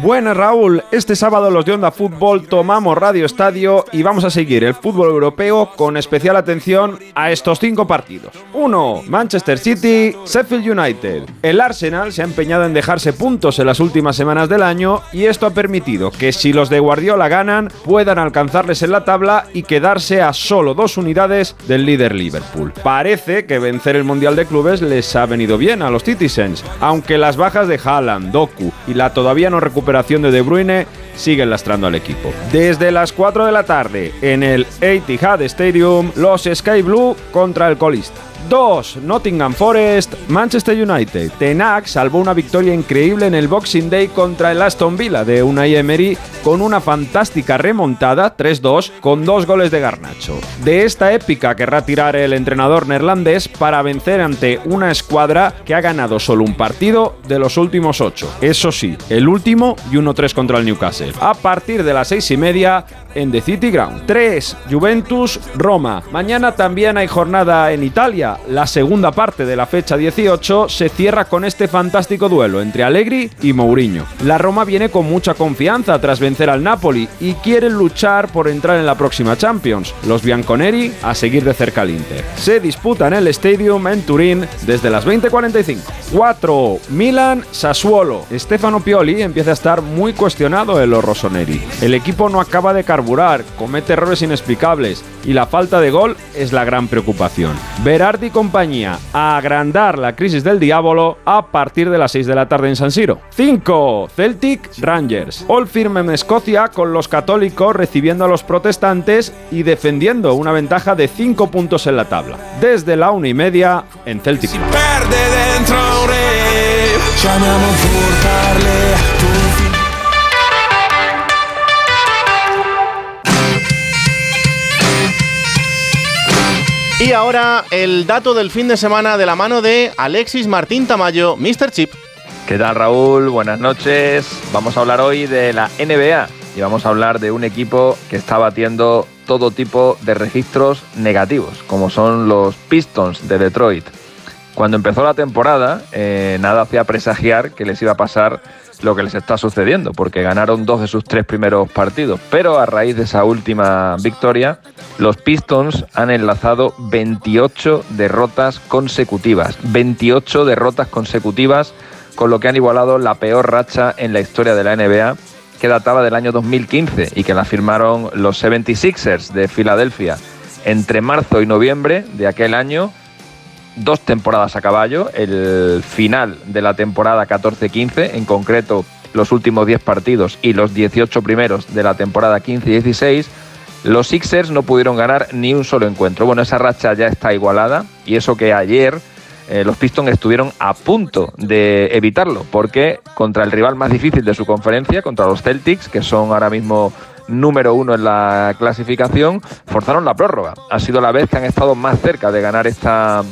Buenas Raúl, este sábado los de Onda Fútbol tomamos Radio Estadio y vamos a seguir el fútbol europeo con especial atención a estos cinco partidos. 1. Manchester City, Sheffield United. El Arsenal se ha empeñado en dejarse puntos en las últimas semanas del año y esto ha permitido que si los de Guardiola ganan puedan alcanzarles en la tabla y quedarse a solo dos unidades del líder Liverpool. Parece que vencer el Mundial de Clubes les ha venido bien a los Citizens, aunque las bajas de Haaland, Doku y la todavía no recuperación de De Bruyne siguen lastrando al equipo. Desde las 4 de la tarde en el Etihad Stadium, los Sky Blue contra el colista. 2. Nottingham Forest, Manchester United. Tenac salvó una victoria increíble en el Boxing Day contra el Aston Villa de Unai Emery con una fantástica remontada 3-2 con dos goles de Garnacho. De esta épica querrá tirar el entrenador neerlandés para vencer ante una escuadra que ha ganado solo un partido de los últimos 8. Eso sí, el último y 1-3 contra el Newcastle. A partir de las 6 y media en The City Ground. 3. Juventus Roma. Mañana también hay jornada en Italia. La segunda parte de la fecha 18 se cierra con este fantástico duelo entre Allegri y Mourinho. La Roma viene con mucha confianza tras vencer al Napoli y quiere luchar por entrar en la próxima Champions. Los bianconeri a seguir de cerca al Inter. Se disputa en el Stadium en Turín desde las 20:45. 4. Milan Sassuolo. Stefano Pioli empieza a estar muy cuestionado en los rossoneri. El equipo no acaba de carburar, comete errores inexplicables y la falta de gol es la gran preocupación. Berardi y compañía a agrandar la crisis del diablo a partir de las 6 de la tarde en San Siro. 5. Celtic Rangers. All firme en Escocia con los católicos recibiendo a los protestantes y defendiendo una ventaja de 5 puntos en la tabla. Desde la una y media en Celtic. Perde dentro Y ahora el dato del fin de semana de la mano de Alexis Martín Tamayo, Mr. Chip. ¿Qué tal Raúl? Buenas noches. Vamos a hablar hoy de la NBA y vamos a hablar de un equipo que está batiendo todo tipo de registros negativos, como son los Pistons de Detroit. Cuando empezó la temporada, eh, nada hacía presagiar que les iba a pasar lo que les está sucediendo, porque ganaron dos de sus tres primeros partidos. Pero a raíz de esa última victoria, los Pistons han enlazado 28 derrotas consecutivas. 28 derrotas consecutivas, con lo que han igualado la peor racha en la historia de la NBA, que databa del año 2015 y que la firmaron los 76ers de Filadelfia entre marzo y noviembre de aquel año dos temporadas a caballo, el final de la temporada 14-15, en concreto los últimos 10 partidos y los 18 primeros de la temporada 15-16, los Sixers no pudieron ganar ni un solo encuentro. Bueno, esa racha ya está igualada y eso que ayer eh, los Pistons estuvieron a punto de evitarlo, porque contra el rival más difícil de su conferencia, contra los Celtics, que son ahora mismo número uno en la clasificación, forzaron la prórroga. Ha sido la vez que han estado más cerca de ganar esta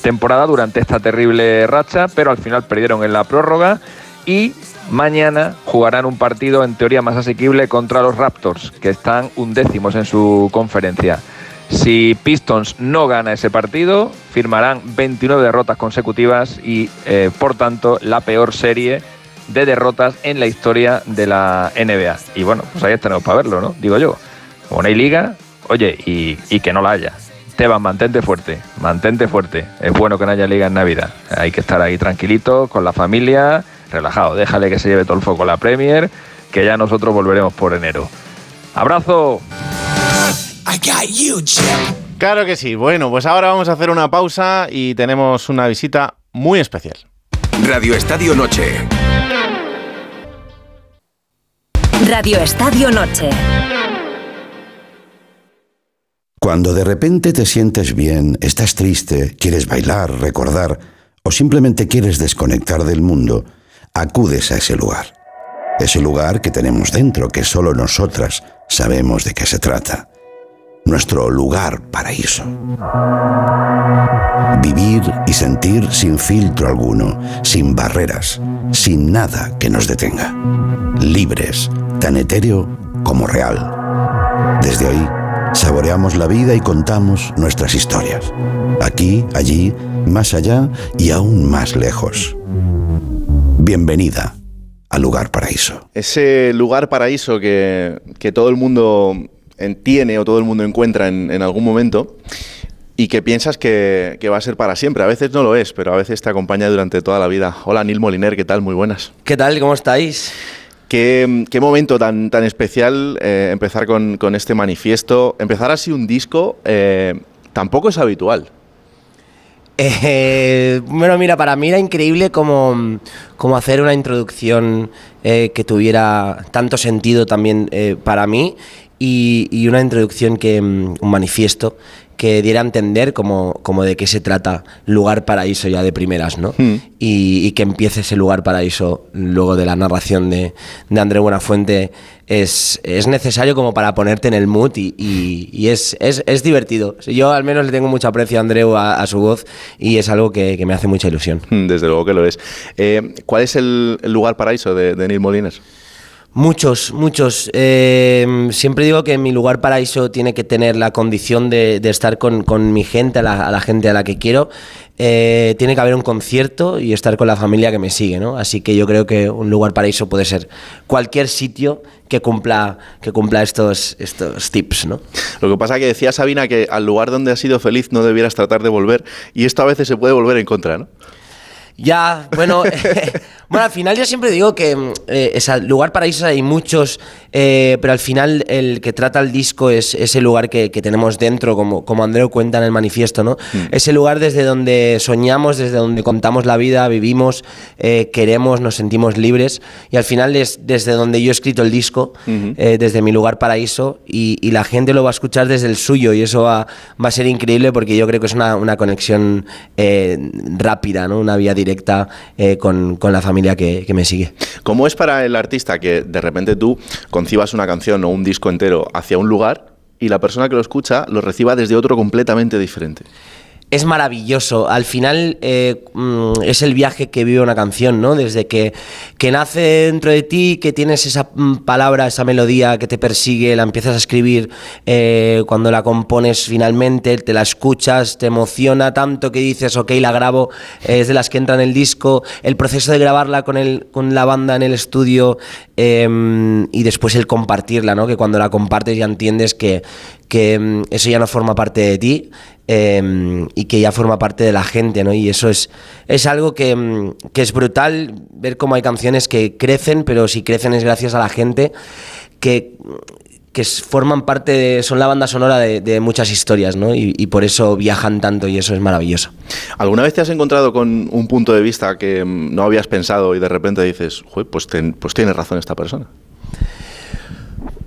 temporada durante esta terrible racha, pero al final perdieron en la prórroga y mañana jugarán un partido en teoría más asequible contra los Raptors, que están undécimos en su conferencia. Si Pistons no gana ese partido, firmarán 29 derrotas consecutivas y, eh, por tanto, la peor serie de derrotas en la historia de la NBA. Y bueno, pues ahí tenemos para verlo, ¿no? Digo yo. Como no liga, oye, y que no la haya. Esteban, mantente fuerte, mantente fuerte. Es bueno que no haya liga en Navidad. Hay que estar ahí tranquilito, con la familia, relajado. Déjale que se lleve todo el foco la Premier, que ya nosotros volveremos por enero. ¡Abrazo! I got you, Chip. Claro que sí. Bueno, pues ahora vamos a hacer una pausa y tenemos una visita muy especial. Radio Estadio Noche. Radio Estadio Noche. Cuando de repente te sientes bien, estás triste, quieres bailar, recordar o simplemente quieres desconectar del mundo, acudes a ese lugar. Ese lugar que tenemos dentro, que solo nosotras sabemos de qué se trata. Nuestro lugar paraíso. Vivir y sentir sin filtro alguno, sin barreras, sin nada que nos detenga. Libres, tan etéreo como real. Desde ahí, saboreamos la vida y contamos nuestras historias. Aquí, allí, más allá y aún más lejos. Bienvenida, al lugar paraíso. Ese lugar paraíso que, que todo el mundo en- tiene o todo el mundo encuentra en, en algún momento y que piensas que, que va a ser para siempre. A veces no lo es, pero a veces te acompaña durante toda la vida. Hola, Nil Moliner, ¿qué tal? Muy buenas. ¿Qué tal? ¿Cómo estáis? Qué, momento tan, tan especial eh, empezar con, con este manifiesto. Empezar así un disco eh, tampoco es habitual. Eh, bueno, mira, para mí era increíble como, como hacer una introducción que tuviera tanto sentido también para mí y, y una introducción que, mm, un manifiesto que diera a entender como, como de qué se trata Lugar Paraíso ya de primeras, ¿no? y, y que empiece ese Lugar Paraíso luego de la narración de, de André Buenafuente es, es necesario como para ponerte en el mood y, y- y es, es, es divertido. Yo al menos le tengo mucho aprecio a Andreu, a, a su voz y es algo que, que me hace mucha ilusión. Desde luego que lo es. Eh, ¿Cuál es el, el lugar paraíso de, de Neil Moliner? Muchos, muchos. Eh, siempre digo que mi lugar paraíso tiene que tener la condición de, de estar con, con mi gente, a la, a la gente a la que quiero. Eh, tiene que haber un concierto y estar con la familia que me sigue, ¿no? Así que yo creo que un lugar paraíso puede ser cualquier sitio que cumpla, que cumpla estos, estos tips, ¿no? Lo que pasa que decía Sabina que al lugar donde has sido feliz no debieras tratar de volver y esto a veces se puede volver en contra, ¿no? Ya, bueno, bueno, al final yo siempre digo que mm, eh, esa- lugar paraíso hay muchos, eh, pero al final el que trata el disco es ese lugar que, que tenemos dentro, como, como Andreu cuenta en el manifiesto, ¿no? Ese lugar desde donde soñamos, desde donde contamos la vida, vivimos, eh, queremos, nos sentimos libres, y al final es desde donde yo he escrito el disco, eh, desde mi lugar paraíso, y, y la gente lo va a escuchar desde el suyo, y eso va, va a ser increíble porque yo creo que es una, una conexión eh, rápida, ¿no? Una vía directa eh, con, con la familia que, que me sigue. ¿Cómo es para el artista que de repente tú concibas una canción o un disco entero hacia un lugar y la persona que lo escucha lo reciba desde otro completamente diferente? Es maravilloso. Al final eh, mm, es el viaje que vive una canción, ¿no? Desde que, que nace dentro de ti, que tienes esa mm, palabra, esa melodía que te persigue, la empiezas a escribir, eh, cuando la compones finalmente, te la escuchas, te emociona tanto que dices, ok, la grabo, eh, es de las que entra en el disco, el proceso de grabarla con, el, con la banda en el estudio eh, y después el compartirla, ¿no? Que cuando la compartes ya entiendes que, que mm, eso ya no forma parte de ti eh, y que ya forma parte de la gente, ¿no? Y eso es, es algo que, mm, que es brutal, ver cómo hay canciones que crecen, pero si crecen es gracias a la gente que, que forman parte, de, son la banda sonora de, muchas historias, ¿no? Y, por eso viajan tanto y eso es maravilloso. ¿Alguna vez te has encontrado con un punto de vista que mm, no habías pensado y de repente dices, "Jue, pues, ten- pues tiene razón esta persona?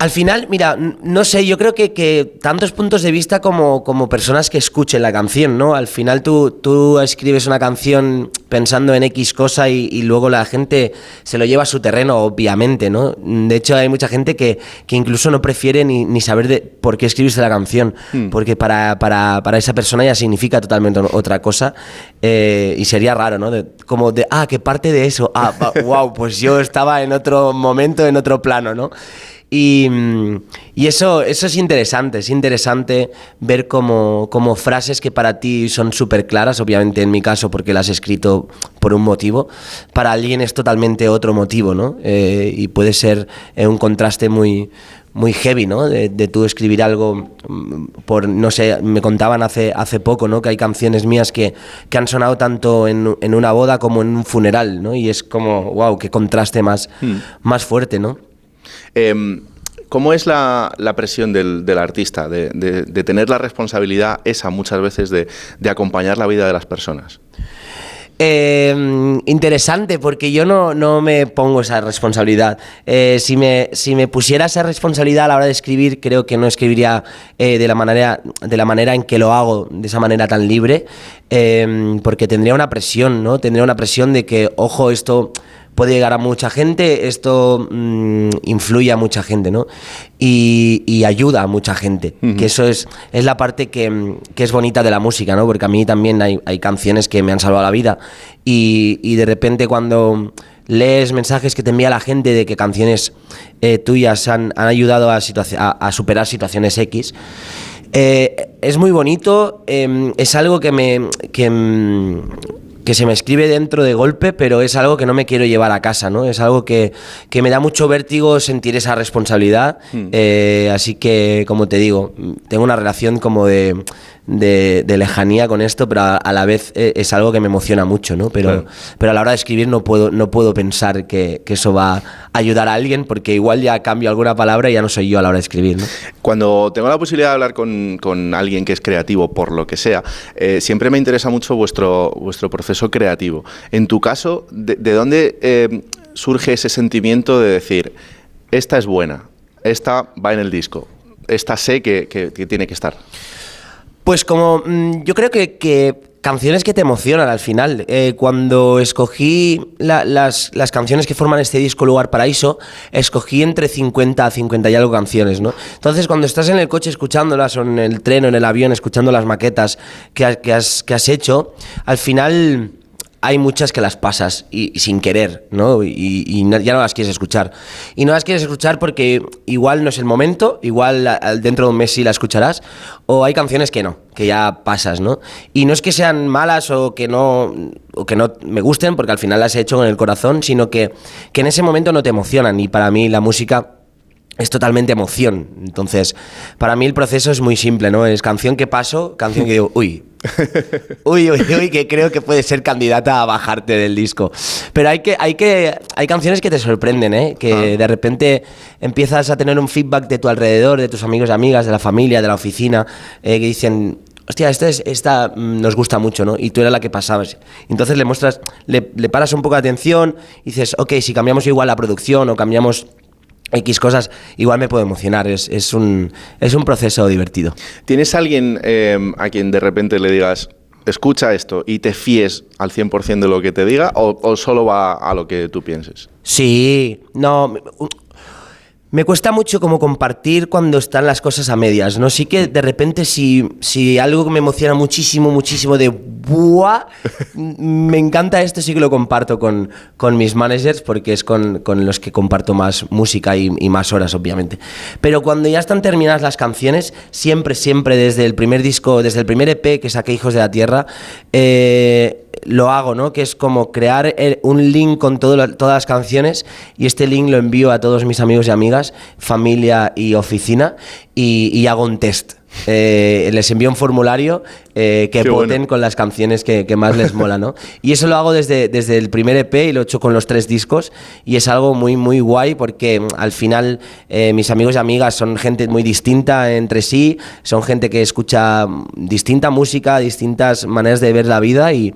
Al final, mira, no sé, yo creo que, que tantos puntos de vista como, como personas que escuchen la canción, ¿no? Al final tú, tú escribes una canción pensando en X cosa y, y luego la gente se lo lleva a su terreno, obviamente, ¿no? De hecho, hay mucha gente que, que incluso no prefiere ni, ni saber de por qué escribiste la canción, porque para, para, para esa persona ya significa totalmente otra cosa eh, y sería raro, ¿no? De- como de, ah, que parte de eso, ah, wow, pues yo estaba en otro momento, en otro plano, ¿no? Y, mm, y eso, eso es interesante, es interesante ver como, como frases que para ti son súper claras, obviamente en mi caso porque las he escrito por un motivo, para alguien es totalmente otro motivo, ¿no? Eh, y puede ser eh, un contraste muy, muy heavy, ¿no? De, de tú escribir algo mm, por, no sé, me contaban hace, hace poco, ¿no? Que hay canciones mías que, que han sonado tanto en, en una boda como en un funeral, ¿no? Y es como, wow, qué contraste más, más fuerte, ¿no? Em, ¿Cómo es la, presión del, artista de, tener la responsabilidad esa muchas veces de, acompañar la vida de las personas? Eh, interesante, porque yo no, me pongo esa responsabilidad. Eh, si, me, si me pusiera esa responsabilidad a la hora de escribir, creo que no escribiría eh, de, la manera, de la manera en que lo hago, de esa manera tan libre, eh, porque tendría una presión, ¿no? Tendría una presión de que, ojo, esto puede llegar a mucha gente, esto mm, influye a mucha gente, ¿no? Y, y ayuda a mucha gente, que eso es, es la parte que, mm, que es bonita de la música, ¿no? Porque a mí también hay, hay canciones que me han salvado la vida y, y de repente cuando lees mensajes que te envía la gente de que canciones eh, tuyas han, han ayudado a, a- a superar situaciones X, eh, es muy bonito, eh, es algo que me, que, mm, que se me escribe dentro de golpe, pero es algo que no me quiero llevar a casa, ¿no? Es algo que, que me da mucho vértigo sentir esa responsabilidad. Hmm. Eh, así que, como te digo, tengo una relación como de, de, de lejanía con esto, pero a, a la vez eh, es algo que me emociona mucho, ¿no? Pero, Claro. pero a la hora de escribir no puedo, no puedo pensar que, que eso va a ayudar a alguien, porque igual ya cambio alguna palabra y ya no soy yo a la hora de escribir, ¿no? Cuando tengo la posibilidad de hablar con, con alguien que es creativo, por lo que sea, eh, siempre me interesa mucho vuestro, vuestro proceso creativo. En tu caso, ¿de, de dónde eh, surge ese sentimiento de decir, esta es buena, esta va en el disco, esta sé que, que- que tiene que estar? Pues como mm, yo creo que, que canciones que te emocionan al final. Eh, cuando escogí la- las, las canciones que forman este disco Lugar Paraíso, escogí entre 50 a 50 y algo canciones, ¿no? Entonces cuando estás en el coche escuchándolas o en el tren o en el avión escuchando las maquetas que, que has, que has hecho, al final hay muchas que las pasas y, sin querer, ¿no? Y, ya no las quieres escuchar. Y no las quieres escuchar porque igual no es el momento, igual dentro de un mes sí la escucharás, o hay canciones que no, que ya pasas, ¿no? Y no es que sean malas o que no, o que no me gusten, porque al final las he hecho con el corazón, sino que, que en ese momento no te emocionan. Y para mí la música es totalmente emoción. Entonces, para mí el proceso es muy simple, ¿no? Es canción que paso, canción que digo, uy. Uy, uy, uy, que creo que puede ser candidata a bajarte del disco. Pero hay que, hay que, hay canciones que te sorprenden, ¿eh? Que de repente empiezas a tener un feedback de tu alrededor, de tus amigos y amigas, de la familia, de la oficina, eh, que dicen, hostia, esta, es, esta mm, nos gusta mucho, ¿no? Y tú eras la que pasabas. Entonces le muestras, le, le paras un poco de atención y dices, ok, si cambiamos igual la producción o cambiamos X cosas, igual me puedo emocionar. Es, es, un, es un proceso divertido. ¿Tienes alguien eh, a quien de repente le digas, escucha esto y te fíes al 100% de lo que te diga o, o solo va a lo que tú pienses? Sí, no. Me- cuesta mucho como compartir cuando están las cosas a medias, ¿no? Sí que de repente si, si algo que me emociona muchísimo, muchísimo de ¡buah! Me encanta esto, sí que lo comparto con, con mis managers porque es con, con los que comparto más música y, y más horas, obviamente. Pero cuando ya están terminadas las canciones, siempre, siempre desde el primer disco, desde el primer EP que saqué Hijos de la Tierra, eh, lo hago, ¿no? Que es como crear eh, un link con todo todas las canciones y este link lo envío a todos mis amigos y amigas, familia y oficina y hago un test. Eh, les envío un formulario eh, que Qué voten bueno. con las canciones que, que más les mola, ¿no? Y eso lo hago desde, desde el primer EP y lo he hecho con los tres discos y es algo muy, muy guay porque mm, al final eh, mis amigos y amigas son gente muy distinta entre sí, son gente que escucha mm, distinta música, distintas maneras de ver la vida y,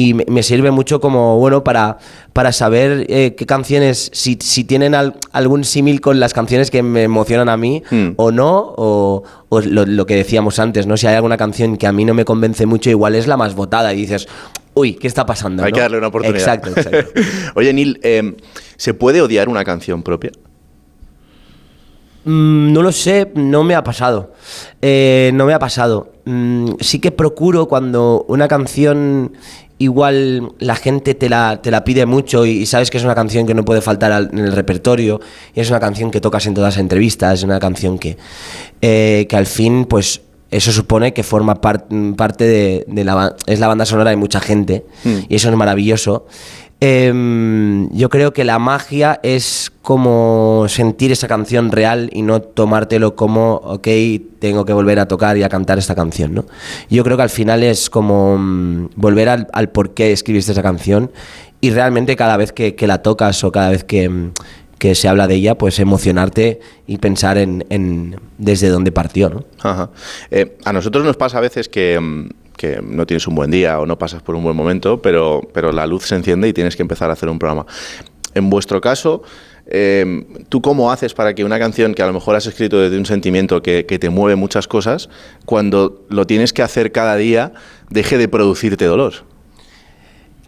y me, me sirve mucho como, bueno, para, para saber eh, qué canciones, si, si tienen al- algún símil con las canciones que me emocionan a mí o no, o, o lo, lo que decíamos antes, ¿no? Si hay alguna canción que a mí no me convence mucho, igual es la más votada y dices, uy, ¿qué está pasando? Hay no? que darle una oportunidad. Exacto, exacto. Oye, Neil, eh, ¿se puede odiar una canción propia? Mm, no lo sé, no me ha pasado. Eh, no me ha pasado. Mm, sí que procuro cuando una canción igual la gente te la, te la pide mucho y, y sabes que es una canción que no puede faltar al- en el repertorio y es una canción que tocas en todas las entrevistas, es una canción que, eh, que al fin pues eso supone que forma par- mm, parte de, de la, es la banda sonora de mucha gente y eso es maravilloso. Em, yo creo que la magia es como sentir esa canción real y no tomártelo como, ok, tengo que volver a tocar y a cantar esta canción, ¿no? Yo creo que al final es como mm, volver al, por qué escribiste esa canción y realmente cada vez que, la tocas o cada vez que, mm, que se habla de ella, pues emocionarte y pensar en, desde dónde partió, ¿no? Eh, a nosotros nos pasa a veces que, mm, que no tienes un buen día o no pasas por un buen momento, pero, pero la luz se enciende y tienes que empezar a hacer un programa. En vuestro caso, eh, ¿tú cómo haces para que una canción que a lo mejor has escrito desde un sentimiento que, que te mueve muchas cosas, cuando lo tienes que hacer cada día, deje de producirte dolor?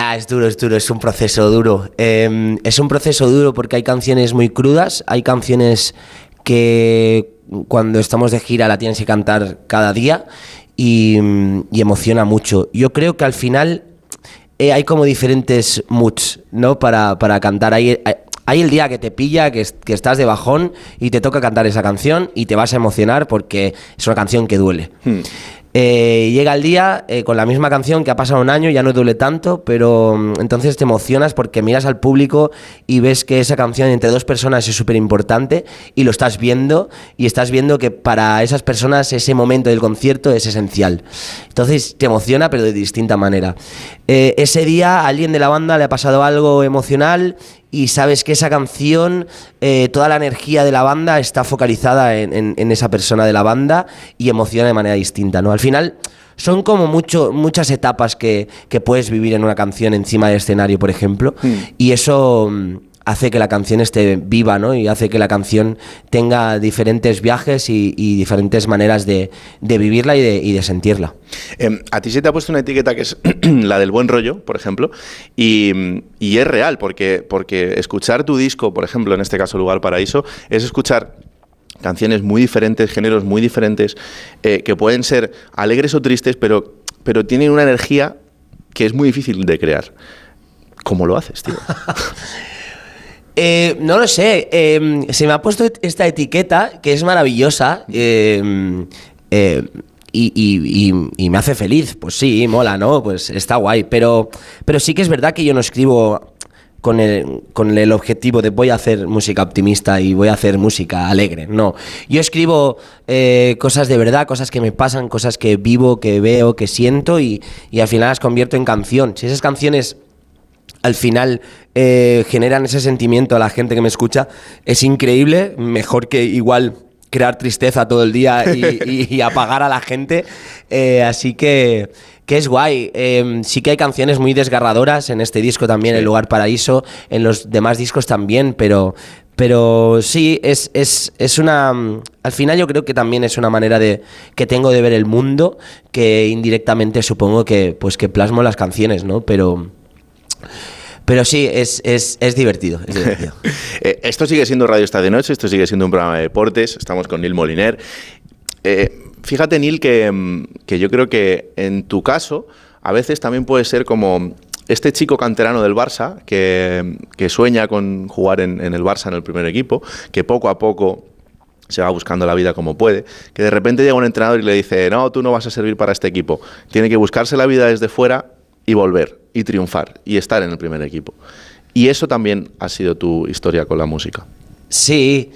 Ah, es duro, es duro, es un proceso duro. Eh, es un proceso duro porque hay canciones muy crudas, hay canciones que cuando estamos de gira la tienes que cantar cada día y, emociona mucho. Yo creo que al final eh, hay como diferentes moods, ¿no? Para, para cantar. Hay, el día que te pilla, que, es- que estás de bajón y te toca cantar esa canción y te vas a emocionar porque es una canción que duele. Eh, llega el día eh, con la misma canción que ha pasado un año, ya no duele tanto, pero mm, entonces te emocionas porque miras al público y ves que esa canción entre dos personas es súper importante y lo estás viendo y estás viendo que para esas personas ese momento del concierto es esencial. Entonces te emociona pero de distinta manera. Eh, ese día a alguien de la banda le ha pasado algo emocional y sabes que esa canción, eh, toda la energía de la banda está focalizada en, en- en esa persona de la banda y emociona de manera distinta, ¿no? Al final son como mucho, muchas etapas que, que puedes vivir en una canción encima del escenario, por ejemplo, y eso mm, hace que la canción esté viva, ¿no? Y hace que la canción tenga diferentes viajes y, y diferentes maneras de, de vivirla y de, y de sentirla. Em, a ti se te ha puesto una etiqueta que es la del buen rollo, por ejemplo, y, y es real, porque, porque escuchar tu disco, por ejemplo, en este caso Lugar Paraíso, es escuchar canciones muy diferentes, géneros muy diferentes, eh, que pueden ser alegres o tristes, pero, pero tienen una energía que es muy difícil de crear. ¿Cómo lo haces, tío? Eh, no lo sé, eh, se me ha puesto esta etiqueta que es maravillosa y, y- y- y me hace feliz. Pues sí, mola, ¿no? Pues está guay. Pero, pero sí que es verdad que yo no escribo con el, con el objetivo de voy a hacer música optimista y voy a hacer música alegre. No, yo escribo eh, cosas de verdad, cosas que me pasan, cosas que vivo, que veo, que siento y, y al final las convierto en canción. Si esas canciones al final eh, generan ese sentimiento a la gente que me escucha, es increíble, mejor que igual crear tristeza todo el día y, y- y apagar a la gente. Eh, así que, que es guay. Eh, sí que hay canciones muy desgarradoras en este disco también, El Lugar Paraíso, en los demás discos también, pero, pero sí, es, es, es una... Al final yo creo que también es una manera de que tengo de ver el mundo que indirectamente supongo que, pues, que plasmo las canciones, ¿no? Pero... Pero sí, es, es, es divertido. es divertido. Eh, esto sigue siendo Radio Estadio de Noche, esto sigue siendo un programa de deportes, estamos con Neil Moliner. Eh, fíjate, Neil, que, mm, que yo creo que en tu caso a veces también puede ser como este chico canterano del Barça que, que sueña con jugar en, en el Barça en el primer equipo, que poco a poco se va buscando la vida como puede, que de repente llega un entrenador y le dice, no, tú no vas a servir para este equipo, tiene que buscarse la vida desde fuera y volver, y triunfar, y estar en el primer equipo. Y eso también ha sido tu historia con la música. Sí,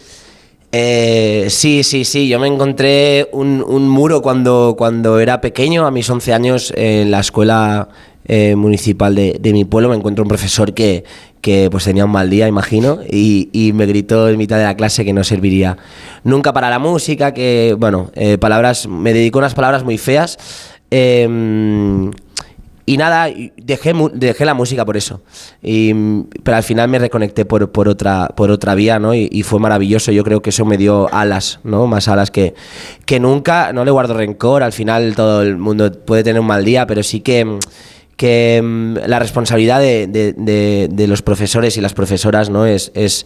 eh, sí, sí, sí. Yo me encontré un, un muro cuando, cuando era pequeño, a mis 11 años, en la escuela eh, municipal de, de mi pueblo. Me encuentro un profesor que, que pues tenía un mal día, imagino, y, y me gritó en mitad de la clase que no serviría nunca para la música, que, bueno, eh, palabras, me dedicó unas palabras muy feas. Eh, y nada, dejé, dejé la música por eso. Pero al final me reconecté por, por, otra, por otra vía, ¿no? Y, fue maravilloso. Yo creo que eso me dio alas, ¿no? Más alas que, que nunca. No le guardo rencor. Al final todo el mundo puede tener un mal día, pero sí que, que mm, la responsabilidad de, de- de- de los profesores y las profesoras, ¿no? Es, es,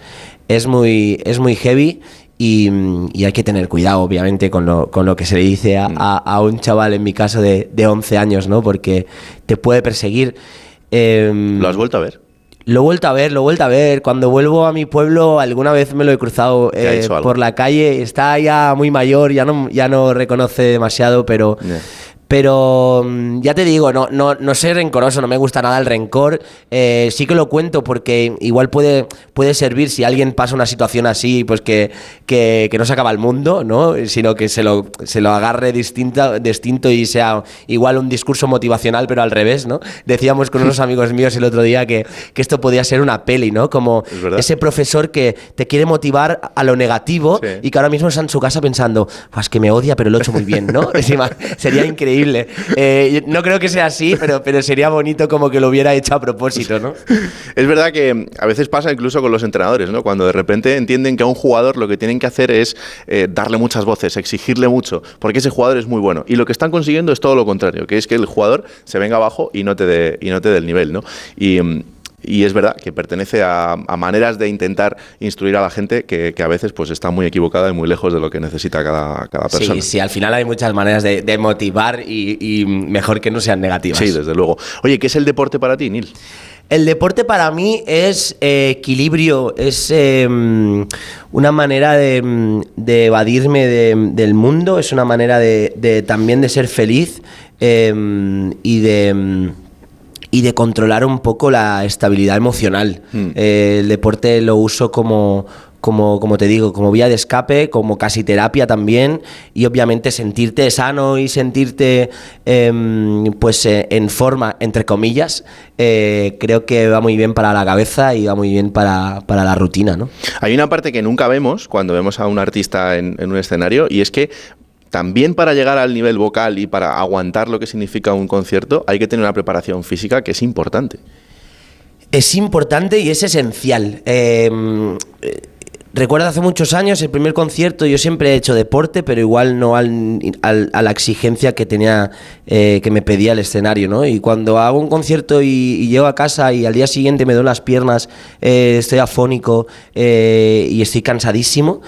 es, muy, es muy heavy. Y, mm, y hay que tener cuidado, obviamente, con lo, con lo que se le dice a, a- a un chaval, en mi caso, de, de 11 años, ¿no? Porque te puede perseguir. Em, ¿Lo has vuelto a ver? Lo he vuelto a ver, lo he vuelto a ver. Cuando vuelvo a mi pueblo, alguna vez me lo he cruzado ¿Te ha eh, por la calle. Está ya muy mayor, ya no, ya no reconoce demasiado, pero. Pero mm, ya te digo, no, no, no soy rencoroso, no me gusta nada el rencor. Eh, sí que lo cuento porque igual puede, puede servir si alguien pasa una situación así, pues que, que, que no se acaba el mundo, ¿no? Sino que se lo, se lo agarre distinta, distinto y sea igual un discurso motivacional, pero al revés, ¿no? Decíamos con unos amigos míos el otro día que, que esto podía ser una peli, ¿no? Como ese profesor que te quiere motivar a lo negativo y que ahora mismo está en su casa pensando, pues que me odia, pero lo he hecho muy bien, ¿no? Encima, sería increíble. Eh, no creo que sea así, pero, pero sería bonito como que lo hubiera hecho a propósito, ¿no? Es verdad que a veces pasa incluso con los entrenadores, ¿no? Cuando de repente entienden que a un jugador lo que tienen que hacer es eh, darle muchas voces, exigirle mucho, porque ese jugador es muy bueno. Y lo que están consiguiendo es todo lo contrario, que es que el jugador se venga abajo y no te dé, el nivel, ¿no? Mm, y es verdad que pertenece a, a maneras de intentar instruir a la gente que, que a veces pues está muy equivocada y muy lejos de lo que necesita cada, cada persona. Sí, sí, al final hay muchas maneras de, de motivar y, y mejor que no sean negativas. Sí, desde luego. Oye, ¿qué es el deporte para ti, Neil? El deporte para mí es eh, equilibrio, es eh, una manera de, de evadirme de- del mundo, es una manera de, de también de ser feliz eh, y de y de controlar un poco la estabilidad emocional. Eh, el deporte lo uso como, como, como te digo, como vía de escape, como casi terapia también, y obviamente sentirte sano y sentirte em, pues eh, en forma, entre comillas, eh, creo que va muy bien para la cabeza y va muy bien para, para la rutina, ¿no? Hay una parte que nunca vemos cuando vemos a un artista en, en un escenario y es que también para llegar al nivel vocal y para aguantar lo que significa un concierto hay que tener una preparación física que es importante. Es importante y es esencial. Eh, recuerdo hace muchos años el primer concierto, yo siempre he hecho deporte, pero igual no al, al- a la exigencia que tenía, eh, que me pedía el escenario, ¿no? Y cuando hago un concierto y, y llego a casa y al día siguiente me duelen las piernas, eh, estoy afónico eh, y estoy cansadísimo,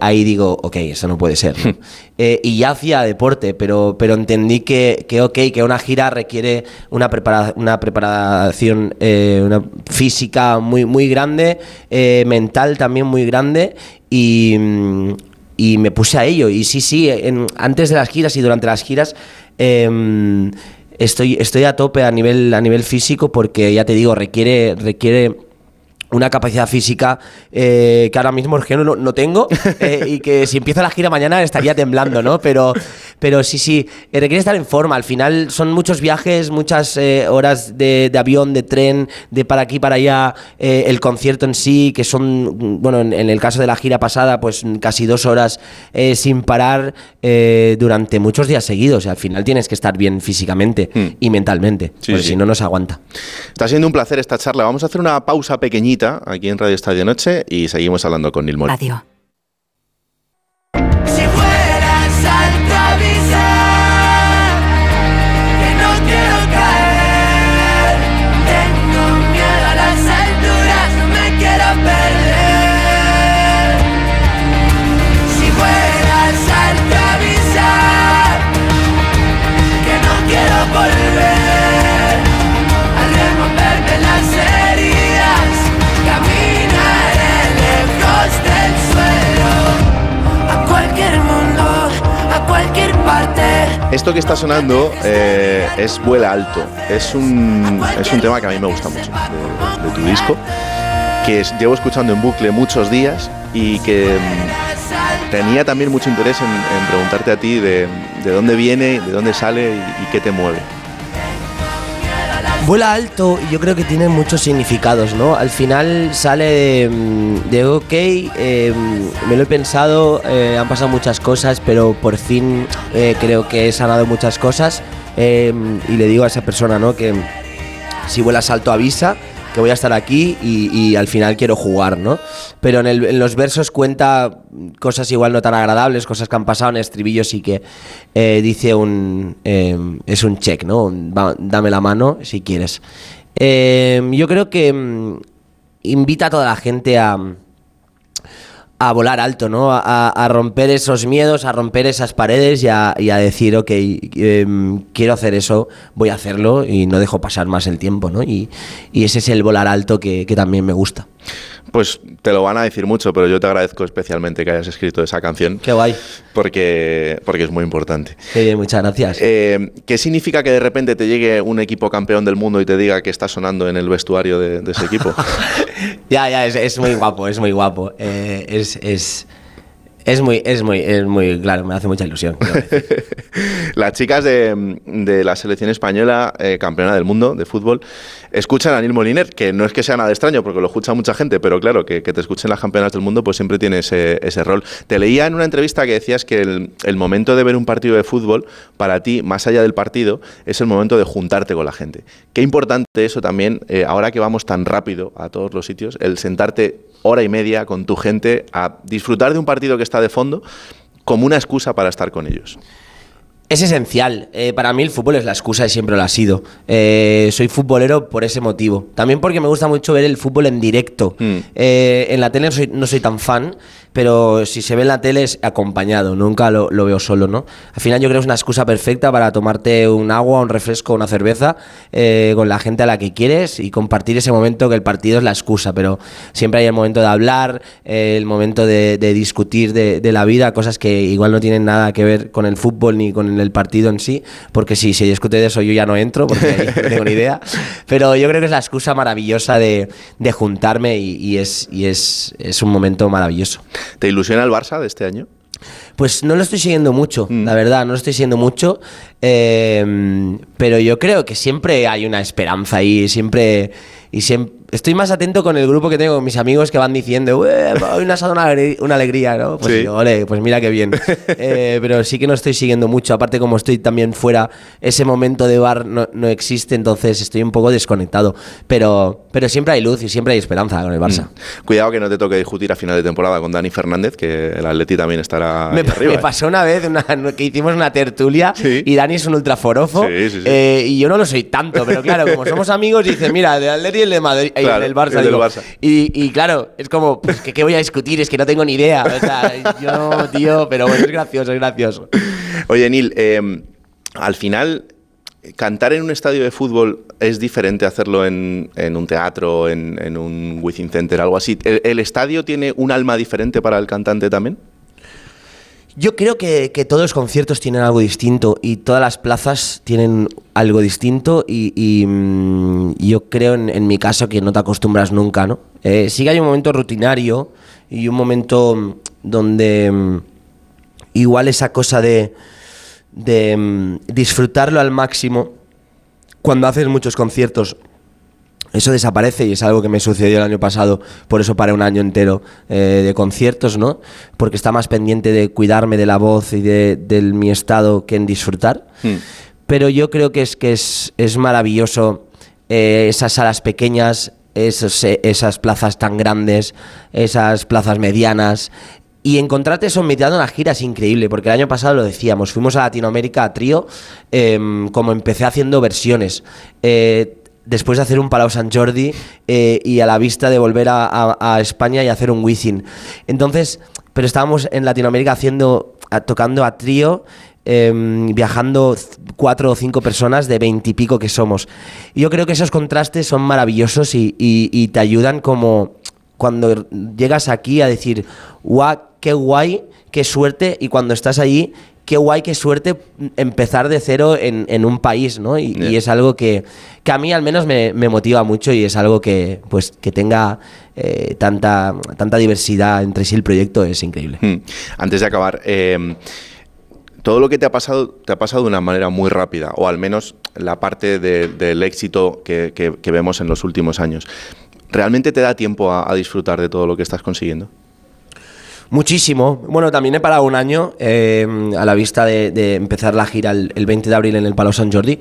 ahí digo, ok, eso no puede ser. ¿no? Y ya hacía deporte, pero, pero entendí que, que, ok, que una gira requiere una, prepara- una preparación una física muy, muy grande, mental también muy grande y, y me puse a ello. Y sí, sí, en- antes de las giras y durante las giras em, estoy, estoy a tope a nivel, a nivel físico porque ya te digo, requiere... requiere una capacidad física eh, que ahora mismo es que no, no tengo eh, y que si empiezo la gira mañana estaría temblando, ¿no? Pero, pero sí, sí, eh, requiere estar en forma. Al final son muchos viajes, muchas eh, horas de, de avión, de tren, de para aquí, para allá, el concierto en sí, que son, bueno, en, en el caso de la gira pasada, pues casi dos horas sin parar durante muchos días seguidos. Y al final tienes que estar bien físicamente y mentalmente, Sí, porque sí. si no, no se aguanta. Está siendo un placer esta charla. Vamos a hacer una pausa pequeñita aquí en Radio Estadio Noche y seguimos hablando con Nil Mori. Esto que está sonando eh, es Vuela Alto. Es un, es un tema que a mí me gusta mucho de, tu disco, que llevo escuchando en bucle muchos días y que mm, tenía también mucho interés en, preguntarte a ti de, de dónde viene, de dónde sale y qué te mueve. Vuela alto y yo creo que tiene muchos significados, ¿no? Al final sale de, mm, de ok, eh, me lo he pensado, eh, han pasado muchas cosas, pero por fin eh, creo que he sanado muchas cosas eh, y le digo a esa persona, ¿no? Que si vuelas alto avisa, que voy a estar aquí y, al final quiero jugar, ¿no? Pero en, los versos cuenta cosas igual no tan agradables, cosas que han pasado en estribillos y que eh, dice un... eh, es un check, ¿no? Dame la mano si quieres. Eh, yo creo que mm, invita a toda la gente a a volar alto, ¿no? A, a- romper esos miedos, a romper esas paredes y a, y a decir, ok, em, quiero hacer eso, voy a hacerlo y no dejo pasar más el tiempo, ¿no? Y, y ese es el volar alto que, que también me gusta. Pues te lo van a decir mucho, pero yo te agradezco especialmente que hayas escrito esa canción. Qué guay. Porque, porque es muy importante. Qué bien, muchas gracias. Eh, ¿Qué significa que de repente te llegue un equipo campeón del mundo y te diga que está sonando en el vestuario de, de ese equipo? Ya, ya, es, es muy guapo, es muy guapo. Eh, es, es, es muy, es muy, es muy, claro, me hace mucha ilusión. Las chicas de, la selección española, eh, campeona del mundo de fútbol, escuchan a Neil Moliner, que no es que sea nada extraño, porque lo escucha mucha gente, pero claro, que, te escuchen las campeonas del mundo, pues siempre tiene ese, rol. Te leía en una entrevista que decías que el, el momento de ver un partido de fútbol, para ti, más allá del partido, es el momento de juntarte con la gente. Qué importante eso también, eh, ahora que vamos tan rápido a todos los sitios, el sentarte hora y media con tu gente a disfrutar de un partido que está de fondo como una excusa para estar con ellos. Es esencial. Eh, para mí el fútbol es la excusa y siempre lo ha sido. Eh, soy futbolero por ese motivo. También porque me gusta mucho ver el fútbol en directo. Eh, en la tele no soy, no soy tan fan, pero si se ve en la tele es acompañado, nunca lo, lo veo solo, ¿no? Al final yo creo que es una excusa perfecta para tomarte un agua, un refresco, una cerveza eh, con la gente a la que quieres y compartir ese momento que el partido es la excusa, pero siempre hay el momento de hablar, eh, el momento de, de discutir de, de la vida, cosas que igual no tienen nada que ver con el fútbol ni con el partido en sí, porque si se discute de eso yo ya no entro, porque no tengo ni idea, pero yo creo que es la excusa maravillosa de, de juntarme y, y es, y es, es un momento maravilloso. ¿Te ilusiona el Barça de este año? Pues no lo estoy siguiendo mucho, la verdad, no lo estoy siguiendo mucho, eh, pero yo creo que siempre hay una esperanza ahí, siempre y siempre estoy más atento con el grupo que tengo, con mis amigos que van diciendo, "Ué, hoy ha dado una, alegría, ¿no? Pues Sí. digo, ole, pues mira qué bien. Eh, pero sí que no estoy siguiendo mucho, aparte como estoy también fuera, ese momento de bar no, no existe, entonces estoy un poco desconectado, pero, pero siempre hay luz y siempre hay esperanza con el Barça. Cuidado que no te toque discutir a final de temporada con Dani Fernández, que el Atleti también estará Me, ahí arriba. me ¿eh? pasó una vez una- que hicimos una tertulia y Dani es un ultraforofo Sí, sí, sí. eh, y yo no lo soy tanto, pero claro, como somos amigos, dice, mira, del Atleti y el de Madrid, y Claro, el Barça. el del digo. Barça. Y, y claro, es como, pues, ¿qué, qué voy a discutir? Es que no tengo ni idea. O sea, yo tío, pero bueno, es gracioso, es gracioso. Oye, Neil, eh, al final, cantar en un estadio de fútbol es diferente a hacerlo en, en un teatro, en, en un Within Center, algo así. ¿El, el estadio tiene un alma diferente para el cantante también? Yo creo que, que todos los conciertos tienen algo distinto y todas las plazas tienen algo distinto y, mm, yo creo en, mi caso que no te acostumbras nunca, ¿no? Eh, sí que hay un momento rutinario y un momento mm, donde mm, igual esa cosa de, de disfrutarlo al máximo cuando haces muchos conciertos eso desaparece y es algo que me sucedió el año pasado, por eso paré un año entero eh, de conciertos, ¿no? Porque está más pendiente de cuidarme de la voz y de, de mi estado que en disfrutar. Pero yo creo que es que es, es maravilloso eh, esas salas pequeñas, esos, eh, esas plazas tan grandes, esas plazas medianas. Y encontrarte eso en mitad de una gira es increíble, porque el año pasado lo decíamos, fuimos a Latinoamérica a trío, em, como empecé haciendo versiones. Eh, después de hacer un Palau San Jordi eh, y a la vista de volver a, España y hacer un Wizzing. Entonces, pero estábamos en Latinoamérica haciendo, tocando a trío, em, viajando cuatro o cinco personas de veintipico que somos. Y yo creo que esos contrastes son maravillosos y, y- y te ayudan como cuando llegas aquí a decir, guau, qué guay, qué suerte, y cuando estás allí, qué guay, qué suerte empezar de cero en, en un país, ¿no? Y, y es algo que, que a mí al menos me, me motiva mucho y es algo que, pues, que tenga eh, tanta, tanta diversidad entre sí el proyecto es increíble. Hmm. Antes de acabar, eh, todo lo que te ha pasado te ha pasado de una manera muy rápida, o al menos la parte de- del éxito que, que- que vemos en los últimos años. ¿Realmente te da tiempo a, a disfrutar de todo lo que estás consiguiendo? Muchísimo. Bueno, también he parado un año eh, a la vista de, empezar la gira el, el 20 de abril en el Palau San Jordi.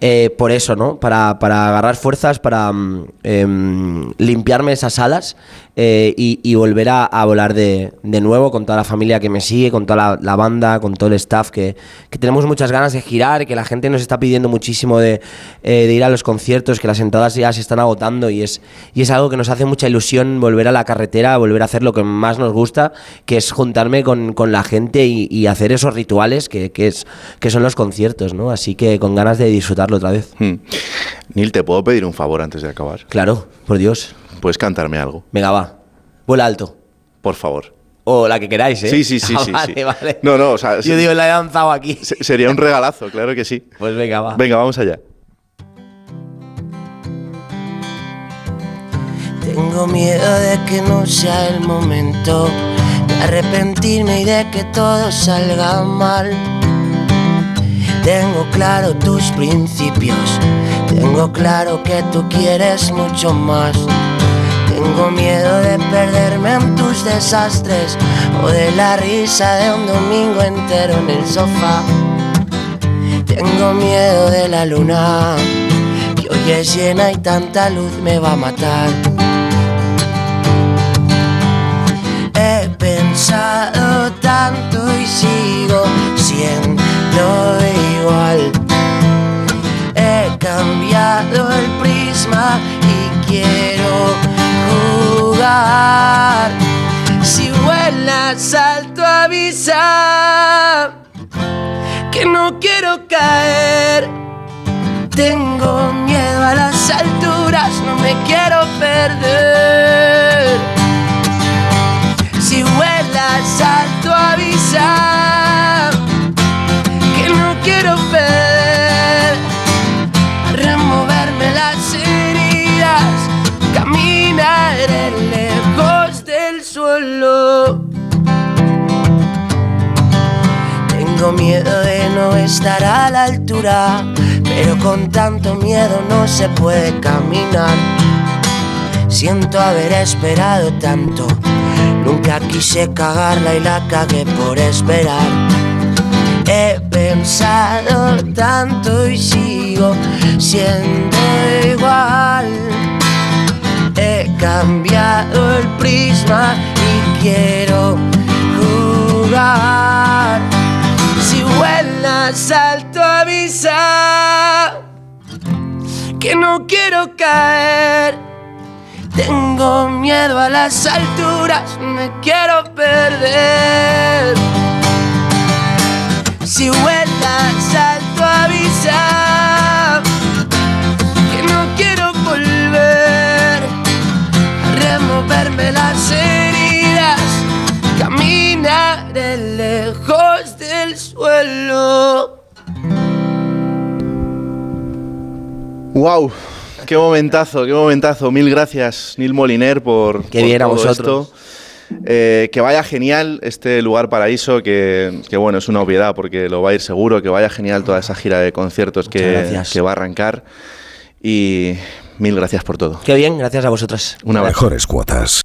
Eh, por eso, ¿no? Para, para agarrar fuerzas, para mm, em, limpiarme esas alas eh, y, y volver a, volar de, de nuevo con toda la familia que me sigue, con toda la, banda, con todo el staff, que, que tenemos muchas ganas de girar, que la gente nos está pidiendo muchísimo de, eh, de ir a los conciertos, que las entradas ya se están agotando y es, y es algo que nos hace mucha ilusión volver a la carretera, volver a hacer lo que más nos gusta, que es juntarme con, con la gente y, y hacer esos rituales que, que, es, que son los conciertos, ¿no? Así que con ganas de disfrutarlo otra vez. Hmm. Neil, ¿te puedo pedir un favor antes de acabar? Claro, por Dios. ¿Puedes cantarme algo? Venga, va. Vuela alto. Por favor. O la que queráis, ¿eh? Sí, sí, sí, Ah, sí, vale, sí. vale. No, no, o sea, Yo digo, la he lanzado aquí. se- sería un regalazo, claro que sí. Pues venga, va. Venga, vamos allá. Tengo miedo de que no sea el momento de arrepentirme y de que todo salga mal. Tengo claro tus principios, tengo claro que tú quieres mucho más. Tengo miedo de perderme en tus desastres o de la risa de un domingo entero en el sofá. Tengo miedo de la luna, que hoy es llena y tanta luz me va a matar. He pensado tanto y sigo siendo lleno de igual. He cambiado el prisma y quiero jugar. Si vuelas alto avisa que no quiero caer. Tengo miedo a las alturas, no me quiero perder. Si vuelas alto avisa quiero perder. Removerme las heridas, caminaré lejos del suelo. Tengo miedo de no estar a la altura, pero con tanto miedo no se puede caminar. Siento haber esperado tanto, nunca quise cagarla y la cagué por esperar. He pensado tanto y sigo siendo igual. He cambiado el prisma y quiero jugar. Si vuelas salto avisa que no quiero caer. Tengo miedo a las alturas, me quiero perder. Si vuelas salto avisa que no quiero volver a removerme las heridas, caminaré lejos del suelo. ¡Wow! ¡Qué momentazo, qué momentazo! Mil gracias, Neil Moliner, por, Qué por bien a vosotros. esto. Eh, que vaya genial este lugar paraíso, que, que, bueno, es una obviedad porque lo va a ir seguro, que vaya genial toda esa gira de conciertos que, que va a arrancar. Y mil gracias por todo. Qué bien, gracias a vosotros. Una vez. Mejores cuotas.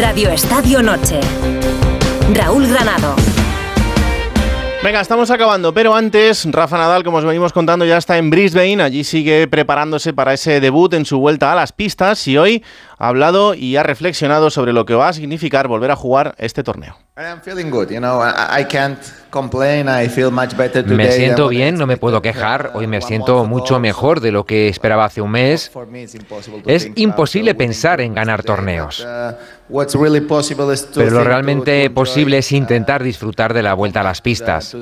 Radio Estadio Noche. Raúl Granado. Venga, estamos acabando, pero antes, Rafa Nadal, como os venimos contando, ya está en Brisbane, allí sigue preparándose para ese debut en su vuelta a las pistas y hoy ha hablado y ha reflexionado sobre lo que va a significar volver a jugar este torneo. I'm feeling good, you know. I, I can't complain. I feel much better today. Me than siento bien, no me puedo quejar. Hoy me siento mucho mejor de lo que esperaba hace un mes. Es imposible pensar en ganar torneos. Uh, what's really possible is to Pero lo realmente posible es intentar disfrutar de la vuelta a las pistas.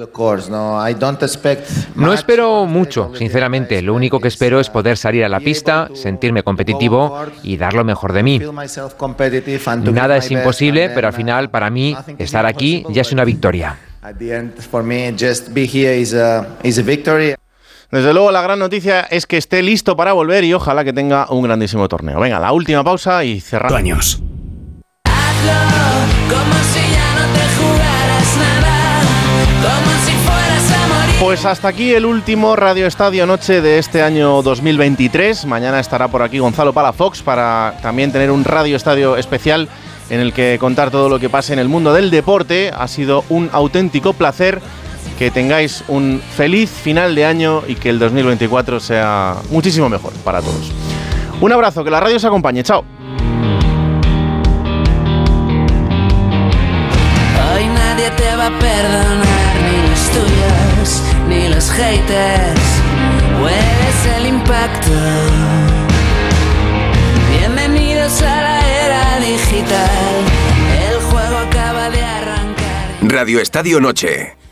No, espero mucho, sinceramente. Lo único que espero es poder salir a la pista, sentirme competitivo y dar lo mejor de mí. Nada es imposible, pero al final, para mí, estar aquí ya es una victoria. Desde luego, la gran noticia es que esté listo para volver y ojalá que tenga un grandísimo torneo. Venga, la última pausa y cerramos. Pues hasta aquí el último Radio Estadio Noche de este año 2023. Mañana estará por aquí Gonzalo Palafox para también tener un Radio Estadio especial en el que contar todo lo que pase en el mundo del deporte. Ha sido un auténtico placer que tengáis un feliz final de año y que el 2024 sea muchísimo mejor para todos. Un abrazo, que la radio os acompañe. Chao. Perdonar, ni los tuyos, ni los haters. Hueles el impacto. Bienvenidos a la era digital. El juego acaba de arrancar. Radio Estadio Noche.